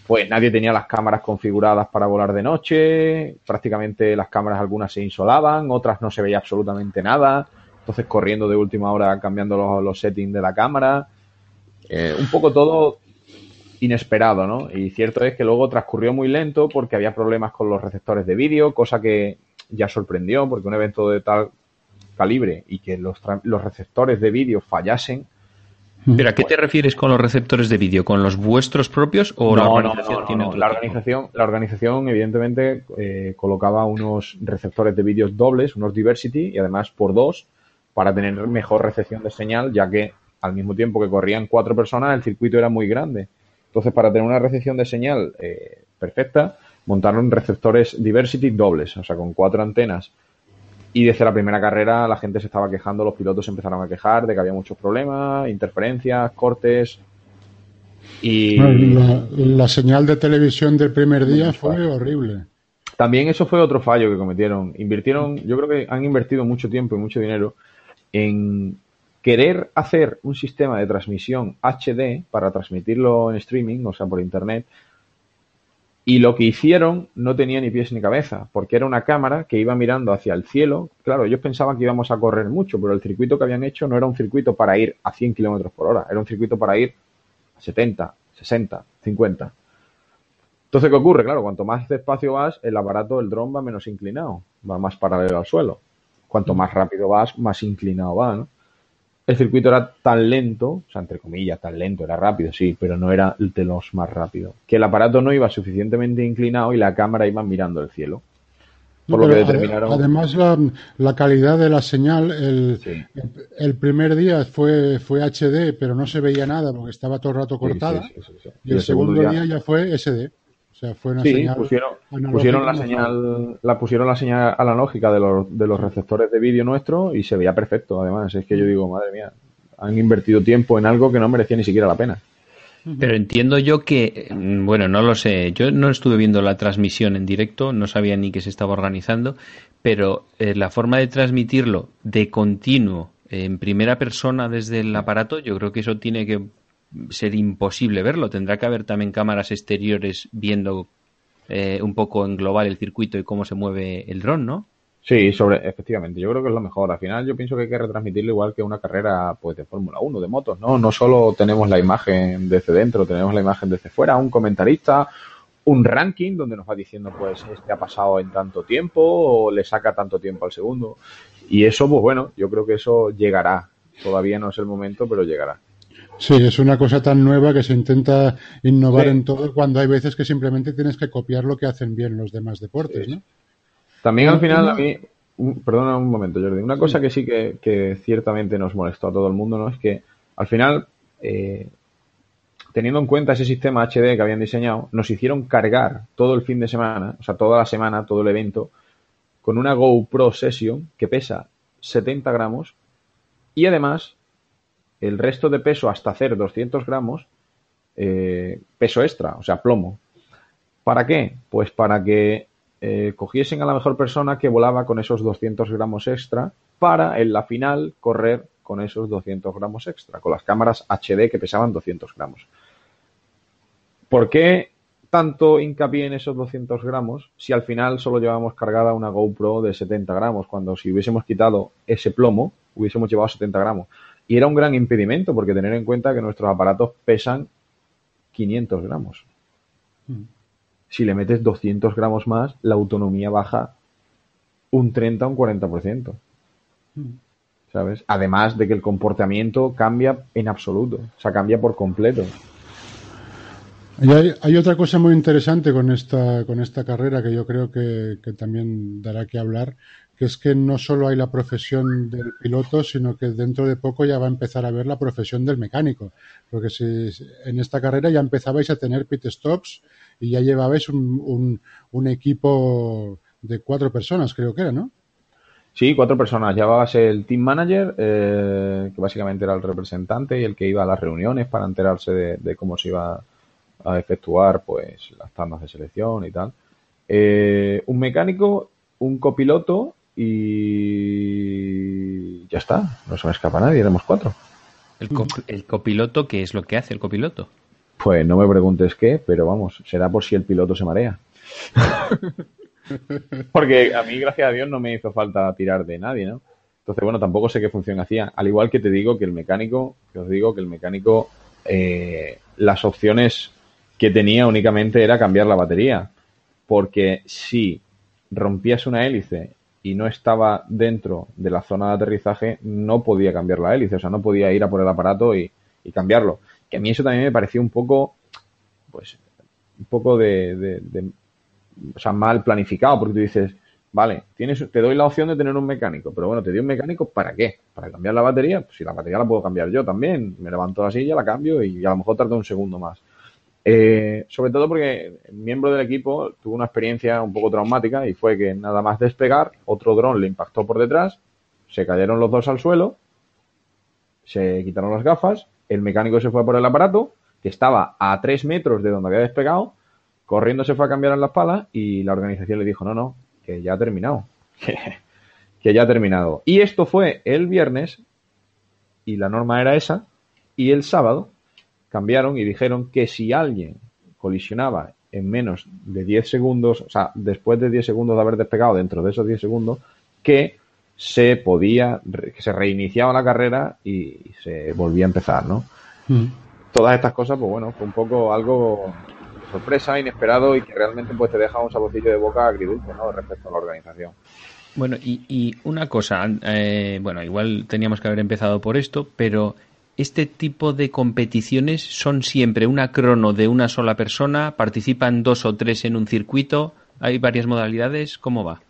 Speaker 4: Pues nadie tenía las cámaras configuradas para volar de noche, prácticamente las cámaras algunas se insolaban, otras no se veía absolutamente nada, entonces corriendo de última hora cambiando los, los settings de la cámara. Eh, un poco todo inesperado, ¿no? Y cierto es que luego transcurrió muy lento porque había problemas con los receptores de vídeo, cosa que ya sorprendió porque un evento de tal calibre y que los, los receptores de vídeo fallasen.
Speaker 2: ¿Pero a qué te refieres con los receptores de vídeo? ¿Con los vuestros propios o la organización tiene
Speaker 4: la organización, la organización, evidentemente, eh, colocaba unos receptores de vídeos dobles, unos Diversity, y además por dos, para tener mejor recepción de señal, ya que al mismo tiempo que corrían cuatro personas, el circuito era muy grande. Entonces, para tener una recepción de señal eh, perfecta, montaron receptores Diversity dobles, o sea, con cuatro antenas. Y desde la primera carrera la gente se estaba quejando, los pilotos empezaron a quejar de que había muchos problemas, interferencias, cortes. Y
Speaker 3: la, señal de televisión del primer día fue horrible.
Speaker 4: También eso fue otro fallo que cometieron. Invirtieron, yo creo que han invertido mucho tiempo y mucho dinero en querer hacer un sistema de transmisión HD para transmitirlo en streaming, o sea, por internet, Y lo que hicieron no tenía ni pies ni cabeza, porque era una cámara que iba mirando hacia el cielo. Claro, ellos pensaban que íbamos a correr mucho, pero el circuito que habían hecho no era un circuito para ir a 100 kilómetros por hora, era un circuito para ir a 70, 60, 50. Entonces, ¿qué ocurre? Claro, cuanto más despacio vas, el aparato, el dron va menos inclinado, va más paralelo al suelo. Cuanto más rápido vas, más inclinado va, ¿no? El circuito era tan lento, o sea, entre comillas, tan lento, era rápido, sí, pero no era el de los más rápido. Que el aparato no iba suficientemente inclinado y la cámara iba mirando el cielo.
Speaker 3: Por lo que determinaron... Además, la, calidad de la señal, el, el, primer día fue, fue HD, pero no se veía nada porque estaba todo el rato cortada. y, el, segundo día... ya fue SD. O sea, fue una
Speaker 4: sí, pusieron, pusieron la señal, la pusieron la señal analógica de los, de los receptores de vídeo nuestro y se veía perfecto. Además, es que yo digo, madre mía, han invertido tiempo en algo que no merecía ni siquiera la pena.
Speaker 2: Pero entiendo yo que, mm, bueno, no lo sé, yo no estuve viendo la transmisión en directo, no sabía ni que se estaba organizando, pero eh, la forma de transmitirlo de continuo en primera persona desde el aparato, yo creo que eso tiene que ser imposible verlo. Tendrá que haber también cámaras exteriores viendo eh, un poco en global el circuito y cómo se mueve el dron, ¿no?
Speaker 4: Sí, sobre, efectivamente, yo creo que es lo mejor. Al final yo pienso que hay que retransmitirlo igual que una carrera pues de Fórmula 1, de motos, ¿no? No solo tenemos la imagen desde dentro, tenemos la imagen desde fuera, un comentarista, un ranking donde nos va diciendo pues este ha pasado en tanto tiempo o le saca tanto tiempo al segundo. Y eso, pues bueno, yo creo que eso llegará. Todavía no es el momento, pero llegará.
Speaker 3: Sí, es una cosa tan nueva que se intenta innovar en todo cuando hay veces que simplemente tienes que copiar lo que hacen bien los demás deportes, ¿no?
Speaker 4: También al final a mí, perdona un momento Jordi, una cosa que sí que, ciertamente nos molestó a todo el mundo, ¿no? Es que al final, eh, teniendo en cuenta ese sistema HD que habían diseñado, nos hicieron cargar todo el fin de semana, o sea, toda la semana, todo el evento, con una GoPro Session que pesa 70 gramos y además el resto de peso hasta hacer 200 gramos, eh, peso extra, o sea, plomo. ¿Para qué? Pues para que eh, cogiesen a la mejor persona que volaba con esos 200 gramos extra para en la final correr con esos 200 gramos extra, con las cámaras HD que pesaban 200 gramos. ¿Por qué tanto hincapié en esos 200 gramos si al final solo llevamos cargada una GoPro de 70 gramos, cuando si hubiésemos quitado ese plomo, hubiésemos llevado 70 gramos? Y era un gran impedimento porque tener en cuenta que nuestros aparatos pesan 500 gramos. Mm. Si le metes 200 gramos más, la autonomía baja un 30 o un 40%. Mm. ¿Sabes? Además de que el comportamiento cambia en absoluto, o sea, cambia por completo.
Speaker 3: hay, hay, otra cosa muy interesante con esta, con esta carrera que yo creo que, que también dará que hablar, que es que no solo hay la profesión del piloto, sino que dentro de poco ya va a empezar a ver la profesión del mecánico. Porque si en esta carrera ya empezabais a tener pit stops y ya llevabais un, equipo de cuatro personas, creo que era, ¿no?
Speaker 4: Sí, cuatro personas. Llevabas el team manager, eh, que básicamente era el representante y el que iba a las reuniones para enterarse de, cómo se iba a efectuar pues las tandas de selección y tal. Eh, un mecánico, un copiloto y ya está, no se me escapa nadie, éramos cuatro.
Speaker 2: ¿El, ¿El copiloto qué es lo que hace el copiloto?
Speaker 4: Pues no me preguntes qué, pero vamos, será por si el piloto se marea. Porque a mí, gracias a Dios, no me hizo falta tirar de nadie, ¿no? Entonces, bueno, tampoco sé qué función hacía. Al igual que te digo que el mecánico, que os digo que el mecánico, eh, las opciones que tenía únicamente era cambiar la batería. Porque si rompías una hélice y no estaba dentro de la zona de aterrizaje, no podía cambiar la hélice, o sea, no podía ir a por el aparato y, cambiarlo. Que a mí eso también me pareció un poco, pues, un poco de, o sea, mal planificado, porque tú dices, vale, tienes, te doy la opción de tener un mecánico, pero bueno, te doy un mecánico ¿para qué? ¿Para cambiar la batería? Pues si la batería la puedo cambiar yo también, me levanto la silla, la cambio y a lo mejor tarda un segundo más. Eh, sobre todo porque el miembro del equipo tuvo una experiencia un poco traumática y fue que nada más despegar, otro dron le impactó por detrás, se cayeron los dos al suelo, se quitaron las gafas, el mecánico se fue por el aparato, que estaba a tres metros de donde había despegado, corriendo se fue a cambiar las palas y la organización le dijo, no, no, que ya ha terminado, que ya ha terminado. Y esto fue el viernes y la norma era esa, y el sábado cambiaron y dijeron que si alguien colisionaba en menos de 10 segundos, o sea, después de 10 segundos de haber despegado dentro de esos 10 segundos, que se podía, que se reiniciaba la carrera y se volvía a empezar, ¿no? Mm. Todas estas cosas, pues bueno, fue un poco algo sorpresa, inesperado y que realmente pues te deja un saborcillo de boca agridulce, ¿no? Respecto a la organización.
Speaker 2: Bueno, y, una cosa, eh, bueno, igual teníamos que haber empezado por esto, pero este tipo de competiciones son siempre una crono de una sola persona, participan dos o tres en un circuito, hay varias modalidades, ¿cómo va?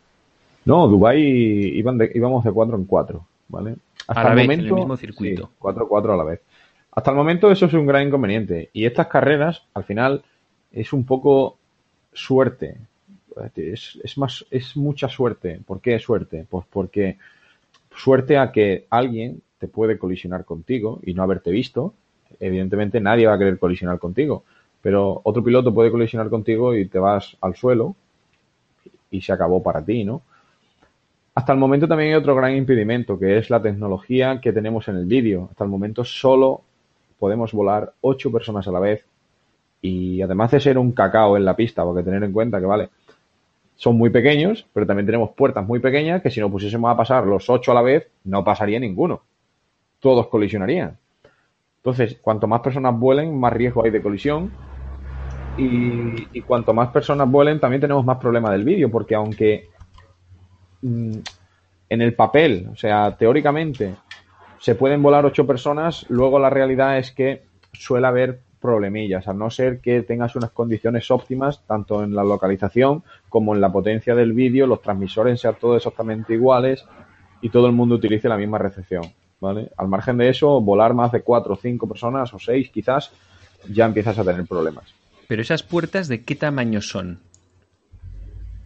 Speaker 4: No, Dubai iban íbamos de cuatro en cuatro, ¿vale?
Speaker 2: Hasta el momento, en el mismo circuito.
Speaker 4: cuatro, cuatro a la vez. Hasta el momento eso es un gran inconveniente. Y estas carreras, al final, es un poco suerte. Es, es, más, es mucha suerte. ¿Por qué suerte? Pues porque suerte a que alguien puede colisionar contigo y no haberte visto. Evidentemente nadie va a querer colisionar contigo. Pero otro piloto puede colisionar contigo y te vas al suelo y se acabó para ti, ¿no? Hasta el momento también hay otro gran impedimento, que es la tecnología que tenemos en el vídeo. Hasta el momento solo podemos volar ocho personas a la vez y además de ser un cacao en la pista, porque tener en cuenta que, vale, son muy pequeños, pero también tenemos puertas muy pequeñas que si nos pusiésemos a pasar los ocho a la vez, no pasaría ninguno. Todos colisionarían. Entonces, cuanto más personas vuelen, más riesgo hay de colisión. Y, cuanto más personas vuelen, también tenemos más problema del vídeo, porque aunque Mm, en el papel, o sea, teóricamente se pueden volar ocho personas, luego la realidad es que suele haber problemillas, a no ser que tengas unas condiciones óptimas, tanto en la localización como en la potencia del vídeo, los transmisores sean todos exactamente iguales y todo el mundo utilice la misma recepción, ¿vale? Al margen de eso, volar más de cuatro o cinco personas o seis quizás, ya empiezas a tener problemas.
Speaker 2: Pero esas puertas, ¿de qué tamaño son?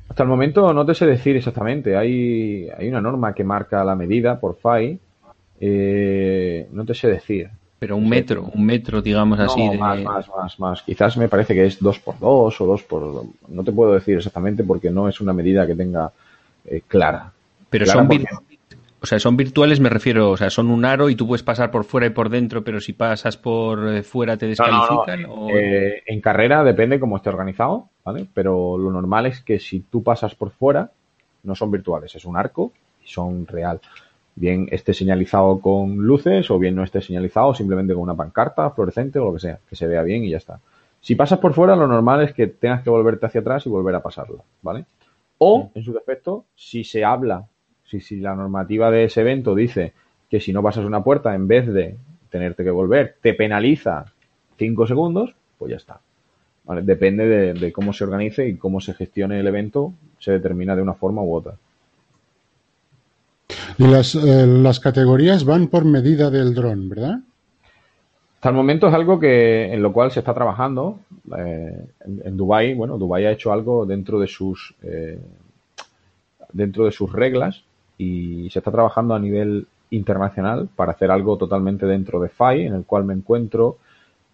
Speaker 4: Hasta el momento no te sé decir exactamente. Hay, hay una norma que marca la medida por FAI. Eh, no te sé decir.
Speaker 2: Pero un metro, un metro, digamos así.
Speaker 4: Más, más, más, más. Quizás me parece que es 2 por 2 o 2 por... No te puedo decir exactamente porque no es una medida que tenga eh, clara.
Speaker 2: Pero son, o sea, son virtuales, me refiero, o sea, son un aro y tú puedes pasar por fuera y por dentro, pero si pasas por eh, fuera te descalifican.
Speaker 4: Eh, en carrera depende cómo esté organizado, ¿vale? Pero lo normal es que si tú pasas por fuera, no son virtuales, es un arco y son real. Bien esté señalizado con luces o bien no esté señalizado simplemente con una pancarta fluorescente o lo que sea, que se vea bien y ya está. Si pasas por fuera, lo normal es que tengas que volverte hacia atrás y volver a pasarlo, ¿vale? O, en su defecto, si se habla si, si la normativa de ese evento dice que si no pasas una puerta, en vez de tenerte que volver, te penaliza 5 segundos, pues ya está. Depende de, cómo se organice y cómo se gestione el evento, se determina de una forma u otra.
Speaker 3: Y las, eh, las categorías van por medida del dron, ¿verdad?
Speaker 4: Hasta el momento es algo que en lo cual se está trabajando. Eh, en, Dubai, bueno, Dubai ha hecho algo dentro de sus eh, dentro de sus reglas y se está trabajando a nivel internacional para hacer algo totalmente dentro de FAI, en el cual me encuentro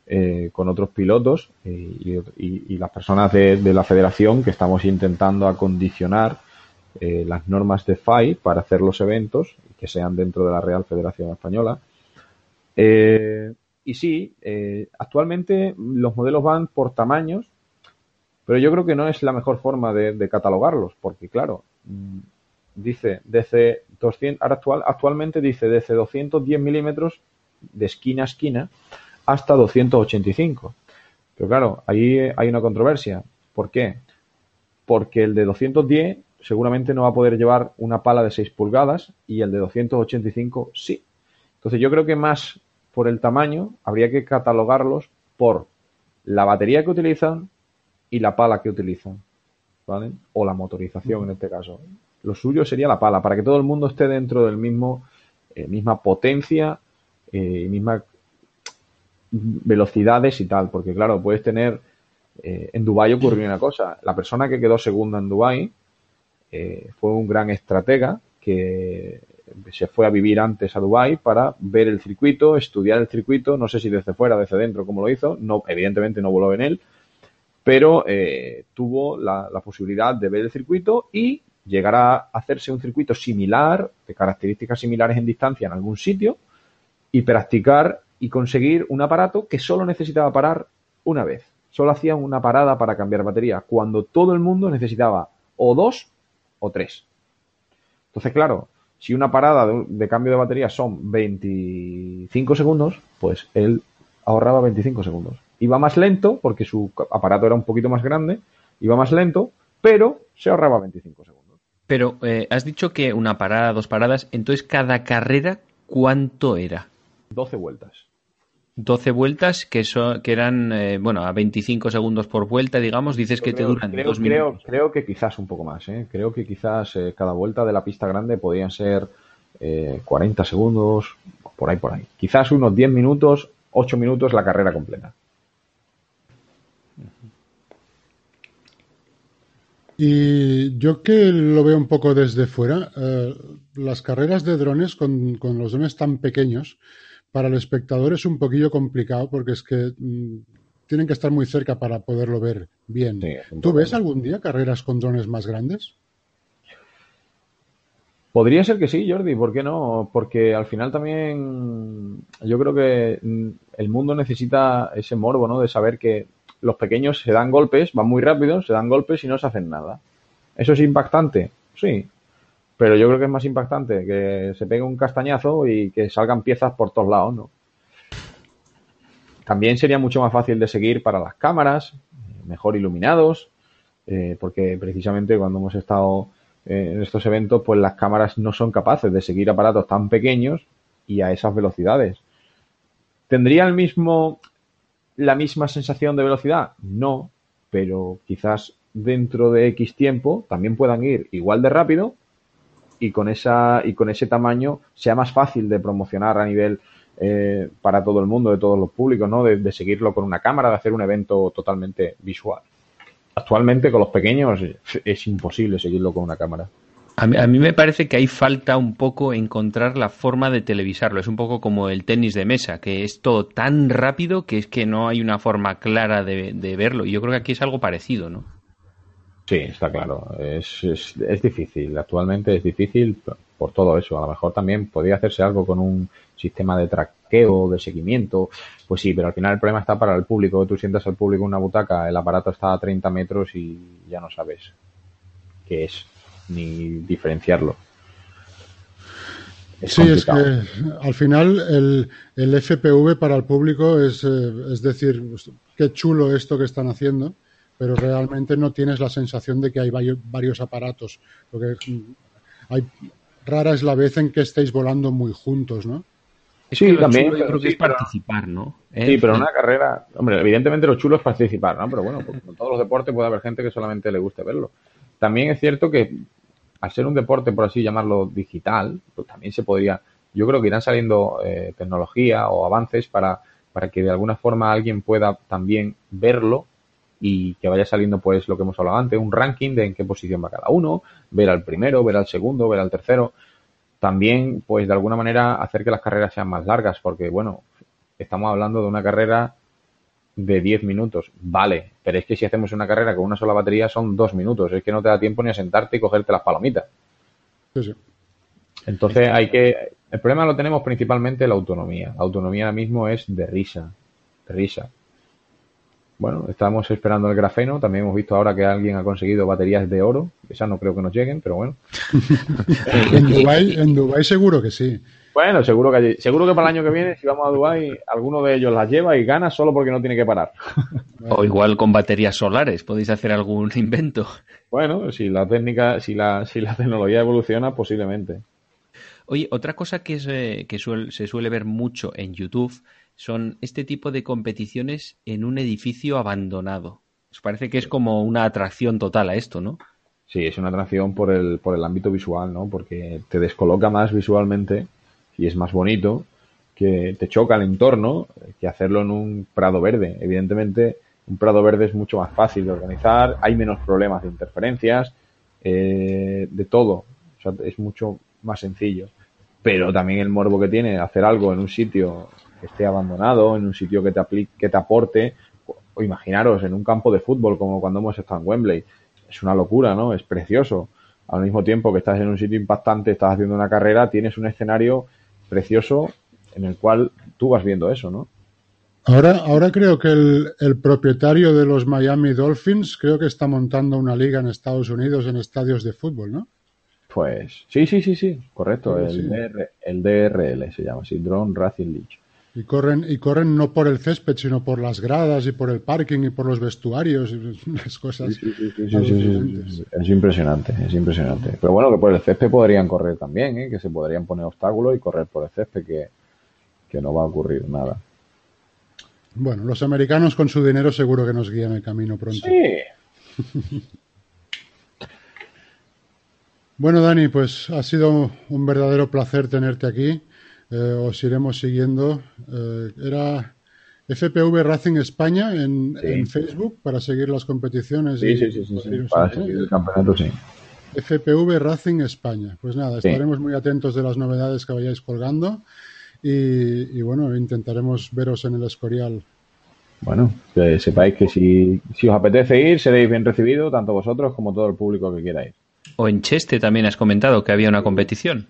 Speaker 4: eh, con otros pilotos y, las personas de, la federación que estamos intentando acondicionar eh, las normas de FAI para hacer los eventos que sean dentro de la Real Federación Española. Eh, y sí, actualmente los modelos van por tamaños, pero yo creo que no es la mejor forma de catalogarlos, porque claro, mm, dice desde 200, actual, actualmente dice desde 210 milímetros de esquina a esquina hasta 285. Pero claro, ahí hay una controversia. ¿Por qué? Porque el de 210 seguramente no va a poder llevar una pala de 6 pulgadas y el de 285 sí. Entonces yo creo que más por el tamaño habría que catalogarlos por la batería que utilizan y la pala que utilizan. ¿Vale? O la motorización en este caso lo suyo sería la pala, para que todo el mundo esté dentro del mismo, eh, misma potencia, eh, mismas velocidades y tal, porque claro, puedes tener, eh, en Dubái ocurrió una cosa, la persona que quedó segunda en Dubái eh, fue un gran estratega que se fue a vivir antes a Dubái para ver el circuito, estudiar el circuito, no sé si desde fuera, desde dentro, como lo hizo, no, evidentemente no voló en él, pero tuvo la posibilidad de ver el circuito y llegar a hacerse un circuito similar, de características similares en distancia en algún sitio, y practicar y conseguir un aparato que solo necesitaba parar una vez. solo hacían una parada para cambiar batería, cuando todo el mundo necesitaba o dos o tres. Entonces, claro, si una parada de, cambio de batería son 25 segundos, pues él ahorraba 25 segundos. Iba más lento porque su aparato era un poquito más grande, iba más lento, pero se ahorraba 25 segundos.
Speaker 2: Pero eh, has dicho que una parada, dos paradas, entonces cada carrera, ¿cuánto era?
Speaker 4: 12 vueltas.
Speaker 2: 12 vueltas que, son, que eran, eh, bueno, a 25 segundos por vuelta, digamos, dices que te duran
Speaker 4: creo,
Speaker 2: dos
Speaker 4: creo,
Speaker 2: minutos.
Speaker 4: Creo que quizás un poco más, ¿eh? Creo que quizás eh, cada vuelta de la pista grande podían ser 40 segundos, por ahí, por ahí. Quizás unos 10 minutos, 8 minutos la carrera completa.
Speaker 3: Y yo que lo veo un poco desde fuera, las carreras de drones con, con los drones tan pequeños, para el espectador es un poquillo complicado porque es que mmm, tienen que estar muy cerca para poderlo ver bien. Sí, ¿Tú ves algún día carreras con drones más grandes?
Speaker 4: Podría ser que sí, Jordi, ¿por qué no? Porque al final también yo creo que el mundo necesita ese morbo, ¿no? De saber que los pequeños se dan golpes, van muy rápido, se dan golpes y no se hacen nada. ¿Eso es impactante? Sí, pero yo creo que es más impactante que se pegue un castañazo y que salgan piezas por todos lados, ¿no? También sería mucho más fácil de seguir para las cámaras, mejor iluminados, eh, porque precisamente cuando hemos estado eh, en estos eventos, pues las cámaras no son capaces de seguir aparatos tan pequeños y a esas velocidades. ¿Tendría el mismo, la misma sensación de velocidad? No, pero quizás dentro de X tiempo también puedan ir igual de rápido y con esa y con ese tamaño sea más fácil de promocionar a nivel eh, para todo el mundo, de todos los públicos, ¿no? De, de, seguirlo con una cámara, de hacer un evento totalmente visual. Actualmente con los pequeños es imposible seguirlo con una cámara.
Speaker 2: A mí, a me parece que hay falta un poco encontrar la forma de televisarlo. Es un poco como el tenis de mesa, que es todo tan rápido que es que no hay una forma clara de, de verlo. Y yo creo que aquí es algo parecido, ¿no?
Speaker 4: Sí, está claro. Es, es, es, difícil. Actualmente es difícil por todo eso. A lo mejor también podría hacerse algo con un sistema de traqueo, de seguimiento. Pues sí, pero al final el problema está para el público. Tú sientas al público en una butaca, el aparato está a 30 metros y ya no sabes qué es, ni diferenciarlo.
Speaker 3: Es sí, complicado. es que al final el, el, FPV para el público es, eh, es decir, qué chulo esto que están haciendo pero realmente no tienes la sensación de que hay varios aparatos, porque hay, rara es la vez en que estéis volando muy juntos, ¿no?
Speaker 2: Es sí, que también chulo yo creo que sí, es participar, ¿no?
Speaker 4: Sí, pero en una carrera, hombre, evidentemente lo chulo es participar, ¿no? Pero bueno, pues, con todos los deportes puede haber gente que solamente le guste verlo. También es cierto que al ser un deporte, por así llamarlo, digital, pues también se podría, yo creo que irán saliendo eh, tecnología o avances para, para que de alguna forma alguien pueda también verlo y que vaya saliendo pues lo que hemos hablado antes, un ranking de en qué posición va cada uno, ver al primero, ver al segundo, ver al tercero. También pues de alguna manera hacer que las carreras sean más largas porque bueno, estamos hablando de una carrera de 10 minutos, vale, pero es que si hacemos una carrera con una sola batería son dos minutos, es que no te da tiempo ni a sentarte y cogerte las palomitas.
Speaker 3: Sí, sí.
Speaker 4: Entonces hay que, el problema lo tenemos principalmente la autonomía. La autonomía ahora mismo es de risa, de risa. Bueno, estamos esperando el grafeno. También hemos visto ahora que alguien ha conseguido baterías de oro. Esas no creo que nos lleguen, pero bueno.
Speaker 3: en, Dubai, en Dubái seguro que sí.
Speaker 4: Bueno, seguro que seguro que para el año que viene, si vamos a Dubái, alguno de ellos las lleva y gana solo porque no tiene que parar.
Speaker 2: O igual con baterías solares, podéis hacer algún invento.
Speaker 4: Bueno, si la técnica, si la, si la tecnología evoluciona, posiblemente.
Speaker 2: Oye, otra cosa que, es, eh, que suel, se suele ver mucho en YouTube son este tipo de competiciones en un edificio abandonado. Os parece que es como una atracción total a esto, ¿no?
Speaker 4: Sí, es una atracción por el, por el ámbito visual, ¿no? Porque te descoloca más visualmente y es más bonito, que te choca el entorno que hacerlo en un prado verde. Evidentemente, un prado verde es mucho más fácil de organizar, hay menos problemas de interferencias, eh, de todo. O sea, es mucho más sencillo. Pero también el morbo que tiene hacer algo en un sitio que esté abandonado, en un sitio que te, aplique, que te aporte, o imaginaros en un campo de fútbol como cuando hemos estado en Wembley. Es una locura, ¿no? Es precioso. Al mismo tiempo que estás en un sitio impactante, estás haciendo una carrera, tienes un escenario precioso en el cual tú vas viendo eso, ¿no?
Speaker 3: Ahora, ahora creo que el, el, propietario de los Miami Dolphins creo que está montando una liga en Estados Unidos en estadios de fútbol, ¿no?
Speaker 4: Pues sí, sí, sí, sí, correcto. el, sí. DR, el DRL se llama, sí, Drone Racing League.
Speaker 3: Y corren, y corren no por el césped, sino por las gradas y por el parking y por los vestuarios y las cosas.
Speaker 4: Sí, sí, sí, sí Es impresionante, es impresionante. Pero bueno, que por el césped podrían correr también, ¿eh? que se podrían poner obstáculos y correr por el césped, que, que no va a ocurrir nada.
Speaker 3: Bueno, los americanos con su dinero seguro que nos guían el camino pronto.
Speaker 4: Sí.
Speaker 3: bueno, Dani, pues ha sido un verdadero placer tenerte aquí. Eh, os iremos siguiendo. Eh, era FPV Racing España en, sí. en, Facebook para seguir las competiciones.
Speaker 4: Sí, y, sí, sí, sí, sí. para seguir el campeonato, sí.
Speaker 3: FPV Racing España. Pues nada, estaremos muy atentos de las novedades que vayáis colgando. Y, y, bueno, intentaremos veros en el Escorial.
Speaker 4: Bueno, que sepáis que si, si os apetece ir, seréis bien recibidos, tanto vosotros como todo el público que quiera ir.
Speaker 2: O en Cheste también has comentado que había una competición.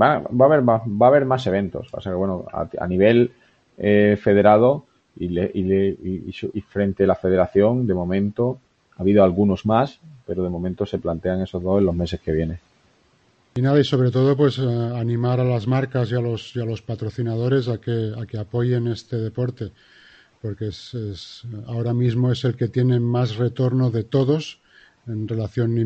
Speaker 4: Va, va, a, haber, va, va a haber más eventos. O sea bueno, a, a nivel eh, federado y, le, y, le, y, y, frente a la federación, de momento, ha habido algunos más, pero de momento se plantean esos dos en los meses que vienen.
Speaker 3: Y nada, y sobre todo, pues eh, animar a las marcas y a los, y a los patrocinadores a que, a que apoyen este deporte, porque es, es, ahora mismo es el que tiene más retorno de todos en relación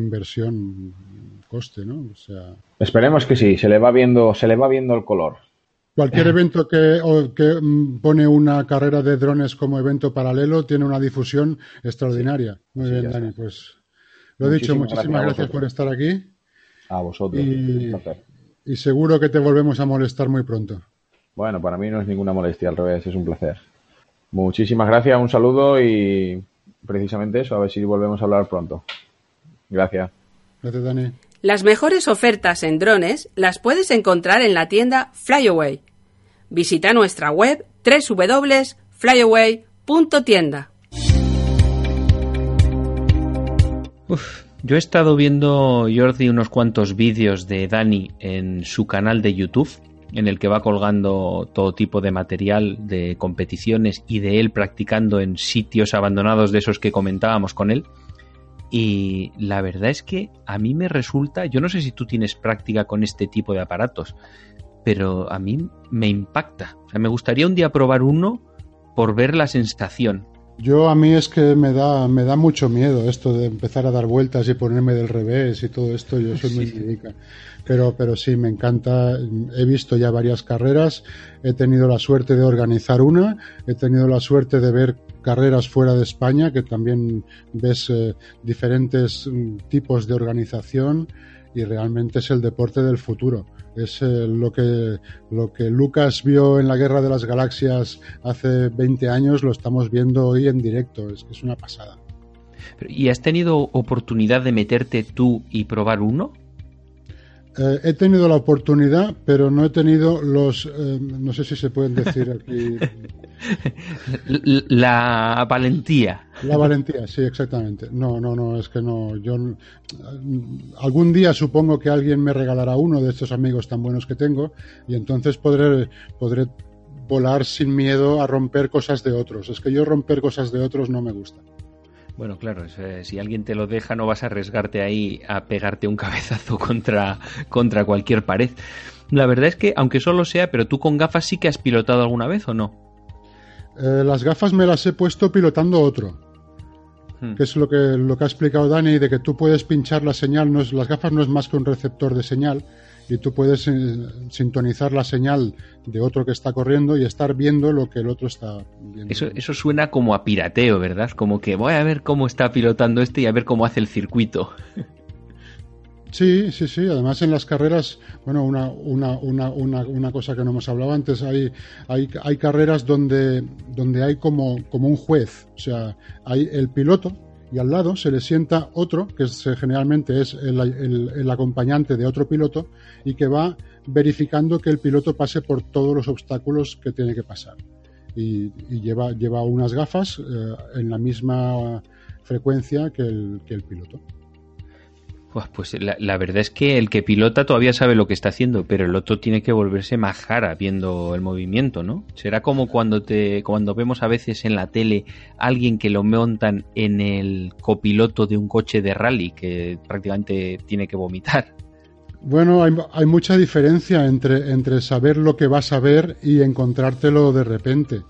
Speaker 3: inversión-coste, ¿no? O sea...
Speaker 4: Esperemos que sí, se le va viendo, se le va viendo el color.
Speaker 3: Cualquier evento que, o, que pone una carrera de drones como evento paralelo tiene una difusión extraordinaria. Muy sí, bien, Dani, está. pues lo he dicho, muchísimas gracias, gracias por estar aquí.
Speaker 4: A vosotros.
Speaker 3: Y, y, seguro que te volvemos a molestar muy pronto.
Speaker 4: Bueno, para mí no es ninguna molestia, al revés, es un placer. Muchísimas gracias, un saludo y precisamente eso, a ver si volvemos a hablar pronto. Gracias.
Speaker 3: Gracias, Dani.
Speaker 1: Las mejores ofertas en drones las puedes encontrar en la tienda Flyaway. Visita nuestra web www.flyaway.tienda.
Speaker 2: Uf, yo he estado viendo, Jordi, unos cuantos vídeos de Dani en su canal de YouTube, en el que va colgando todo tipo de material de competiciones y de él practicando en sitios abandonados de esos que comentábamos con él. Y la verdad es que a mí me resulta, yo no sé si tú tienes práctica con este tipo de aparatos, pero a mí me impacta. O sea, me gustaría un día probar uno por ver la sensación.
Speaker 3: Yo a mí es que me da, me da mucho miedo esto de empezar a dar vueltas y ponerme del revés y todo esto. Yo soy sí. muy médica. Pero, pero sí, me encanta. He visto ya varias carreras. He tenido la suerte de organizar una. He tenido la suerte de ver carreras fuera de España, que también ves eh, diferentes mm, tipos de organización y realmente es el deporte del futuro. Es eh, lo, que, lo que Lucas vio en la Guerra de las Galaxias hace 20 años, lo estamos viendo hoy en directo. Es es una pasada.
Speaker 2: ¿Y has tenido oportunidad de meterte tú y probar uno?
Speaker 3: Eh, he tenido la oportunidad, pero no he tenido los, eh, no sé si se pueden decir aquí.
Speaker 2: la valentía.
Speaker 3: La valentía, sí, exactamente. No, no, no, es que no. Yo algún día supongo que alguien me regalará uno de estos amigos tan buenos que tengo y entonces podré, podré volar sin miedo a romper cosas de otros. Es que yo romper cosas de otros no me gusta.
Speaker 2: Bueno, claro, si alguien te lo deja no vas a arriesgarte ahí a pegarte un cabezazo contra, contra cualquier pared. La verdad es que, aunque solo sea, pero tú con gafas sí que has pilotado alguna vez o no?
Speaker 3: Eh, las gafas me las he puesto pilotando otro. Hmm. Que es lo que, lo que ha explicado Dani, de que tú puedes pinchar la señal, no es, las gafas no es más que un receptor de señal, y tú puedes eh, sintonizar la señal de otro que está corriendo y estar viendo lo que el otro está viendo.
Speaker 2: Eso, eso suena como a pirateo, ¿verdad? Como que voy a ver cómo está pilotando este y a ver cómo hace el circuito.
Speaker 3: Sí, sí, sí. Además, en las carreras, bueno, una, una, una, una, una cosa que no hemos hablado antes, hay, hay, hay carreras donde, donde hay como, como un juez. O sea, hay el piloto, y al lado se le sienta otro, que es, generalmente es el, acompañante de otro piloto, y que va verificando que el piloto pase por todos los obstáculos que tiene que pasar. Y, y lleva, lleva unas gafas eh, en la misma frecuencia que el, que el piloto.
Speaker 2: Pues la, verdad es que el que pilota todavía sabe lo que está haciendo, pero el otro tiene que volverse más jara viendo el movimiento, ¿no? Será como cuando te cuando vemos a veces en la tele alguien que lo montan en el copiloto de un coche de rally que prácticamente tiene que vomitar.
Speaker 3: Bueno, hay, hay mucha diferencia entre, entre saber lo que vas a ver y encontrártelo de repente.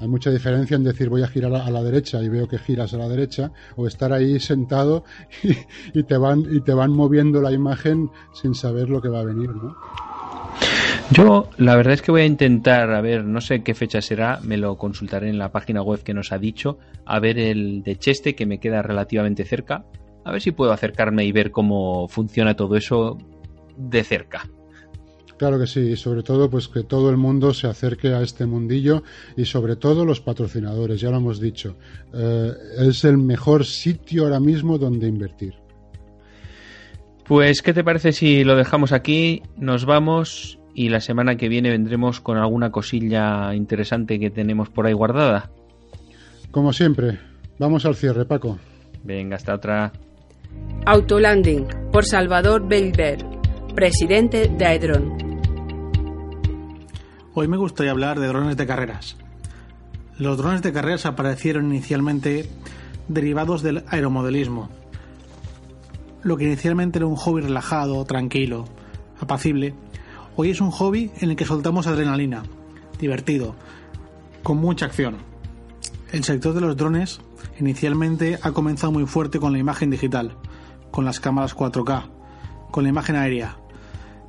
Speaker 3: Hay mucha diferencia en decir voy a girar a la derecha y veo que giras a la derecha o estar ahí sentado y, te van y te van moviendo la imagen sin saber lo que va a venir, ¿no?
Speaker 2: Yo la verdad es que voy a intentar, a ver, no sé qué fecha será, me lo consultaré en la página web que nos ha dicho, a ver el de Cheste que me queda relativamente cerca, a ver si puedo acercarme y ver cómo funciona todo eso de cerca.
Speaker 3: Claro que sí, y sobre todo pues que todo el mundo se acerque a este mundillo y sobre todo los patrocinadores, ya lo hemos dicho, eh, es el mejor sitio ahora mismo donde invertir.
Speaker 2: Pues, ¿qué te parece si lo dejamos aquí? Nos vamos y la semana que viene vendremos con alguna cosilla interesante que tenemos por ahí guardada.
Speaker 3: Como siempre, vamos al cierre, Paco.
Speaker 2: Venga, hasta otra.
Speaker 1: Autolanding por Salvador Belver, presidente de Aedron.
Speaker 5: Hoy me gustaría hablar de drones de carreras. Los drones de carreras aparecieron inicialmente derivados del aeromodelismo. Lo que inicialmente era un hobby relajado, tranquilo, apacible, hoy es un hobby en el que soltamos adrenalina, divertido, con mucha acción. El sector de los drones inicialmente ha comenzado muy fuerte con la imagen digital, con las cámaras 4K, con la imagen aérea,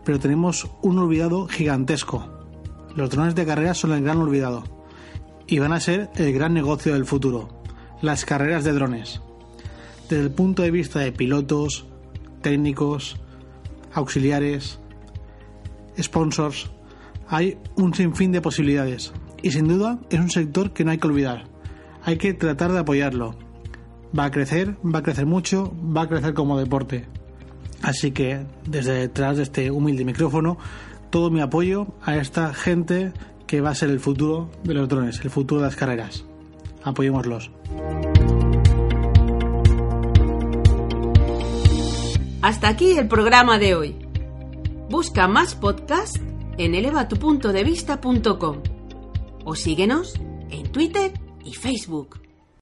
Speaker 5: pero tenemos un olvidado gigantesco, los drones de carrera son el gran olvidado y van a ser el gran negocio del futuro, las carreras de drones. Desde el punto de vista de pilotos, técnicos, auxiliares, sponsors, hay un sinfín de posibilidades y sin duda es un sector que no hay que olvidar. Hay que tratar de apoyarlo. Va a crecer, va a crecer mucho, va a crecer como deporte. Así que desde detrás de este humilde micrófono todo mi apoyo a esta gente que va a ser el futuro de los drones, el futuro de las carreras. Apoyémoslos.
Speaker 1: Hasta aquí el programa de hoy. Busca más podcasts en elevatupuntodevista.com o síguenos en Twitter y Facebook.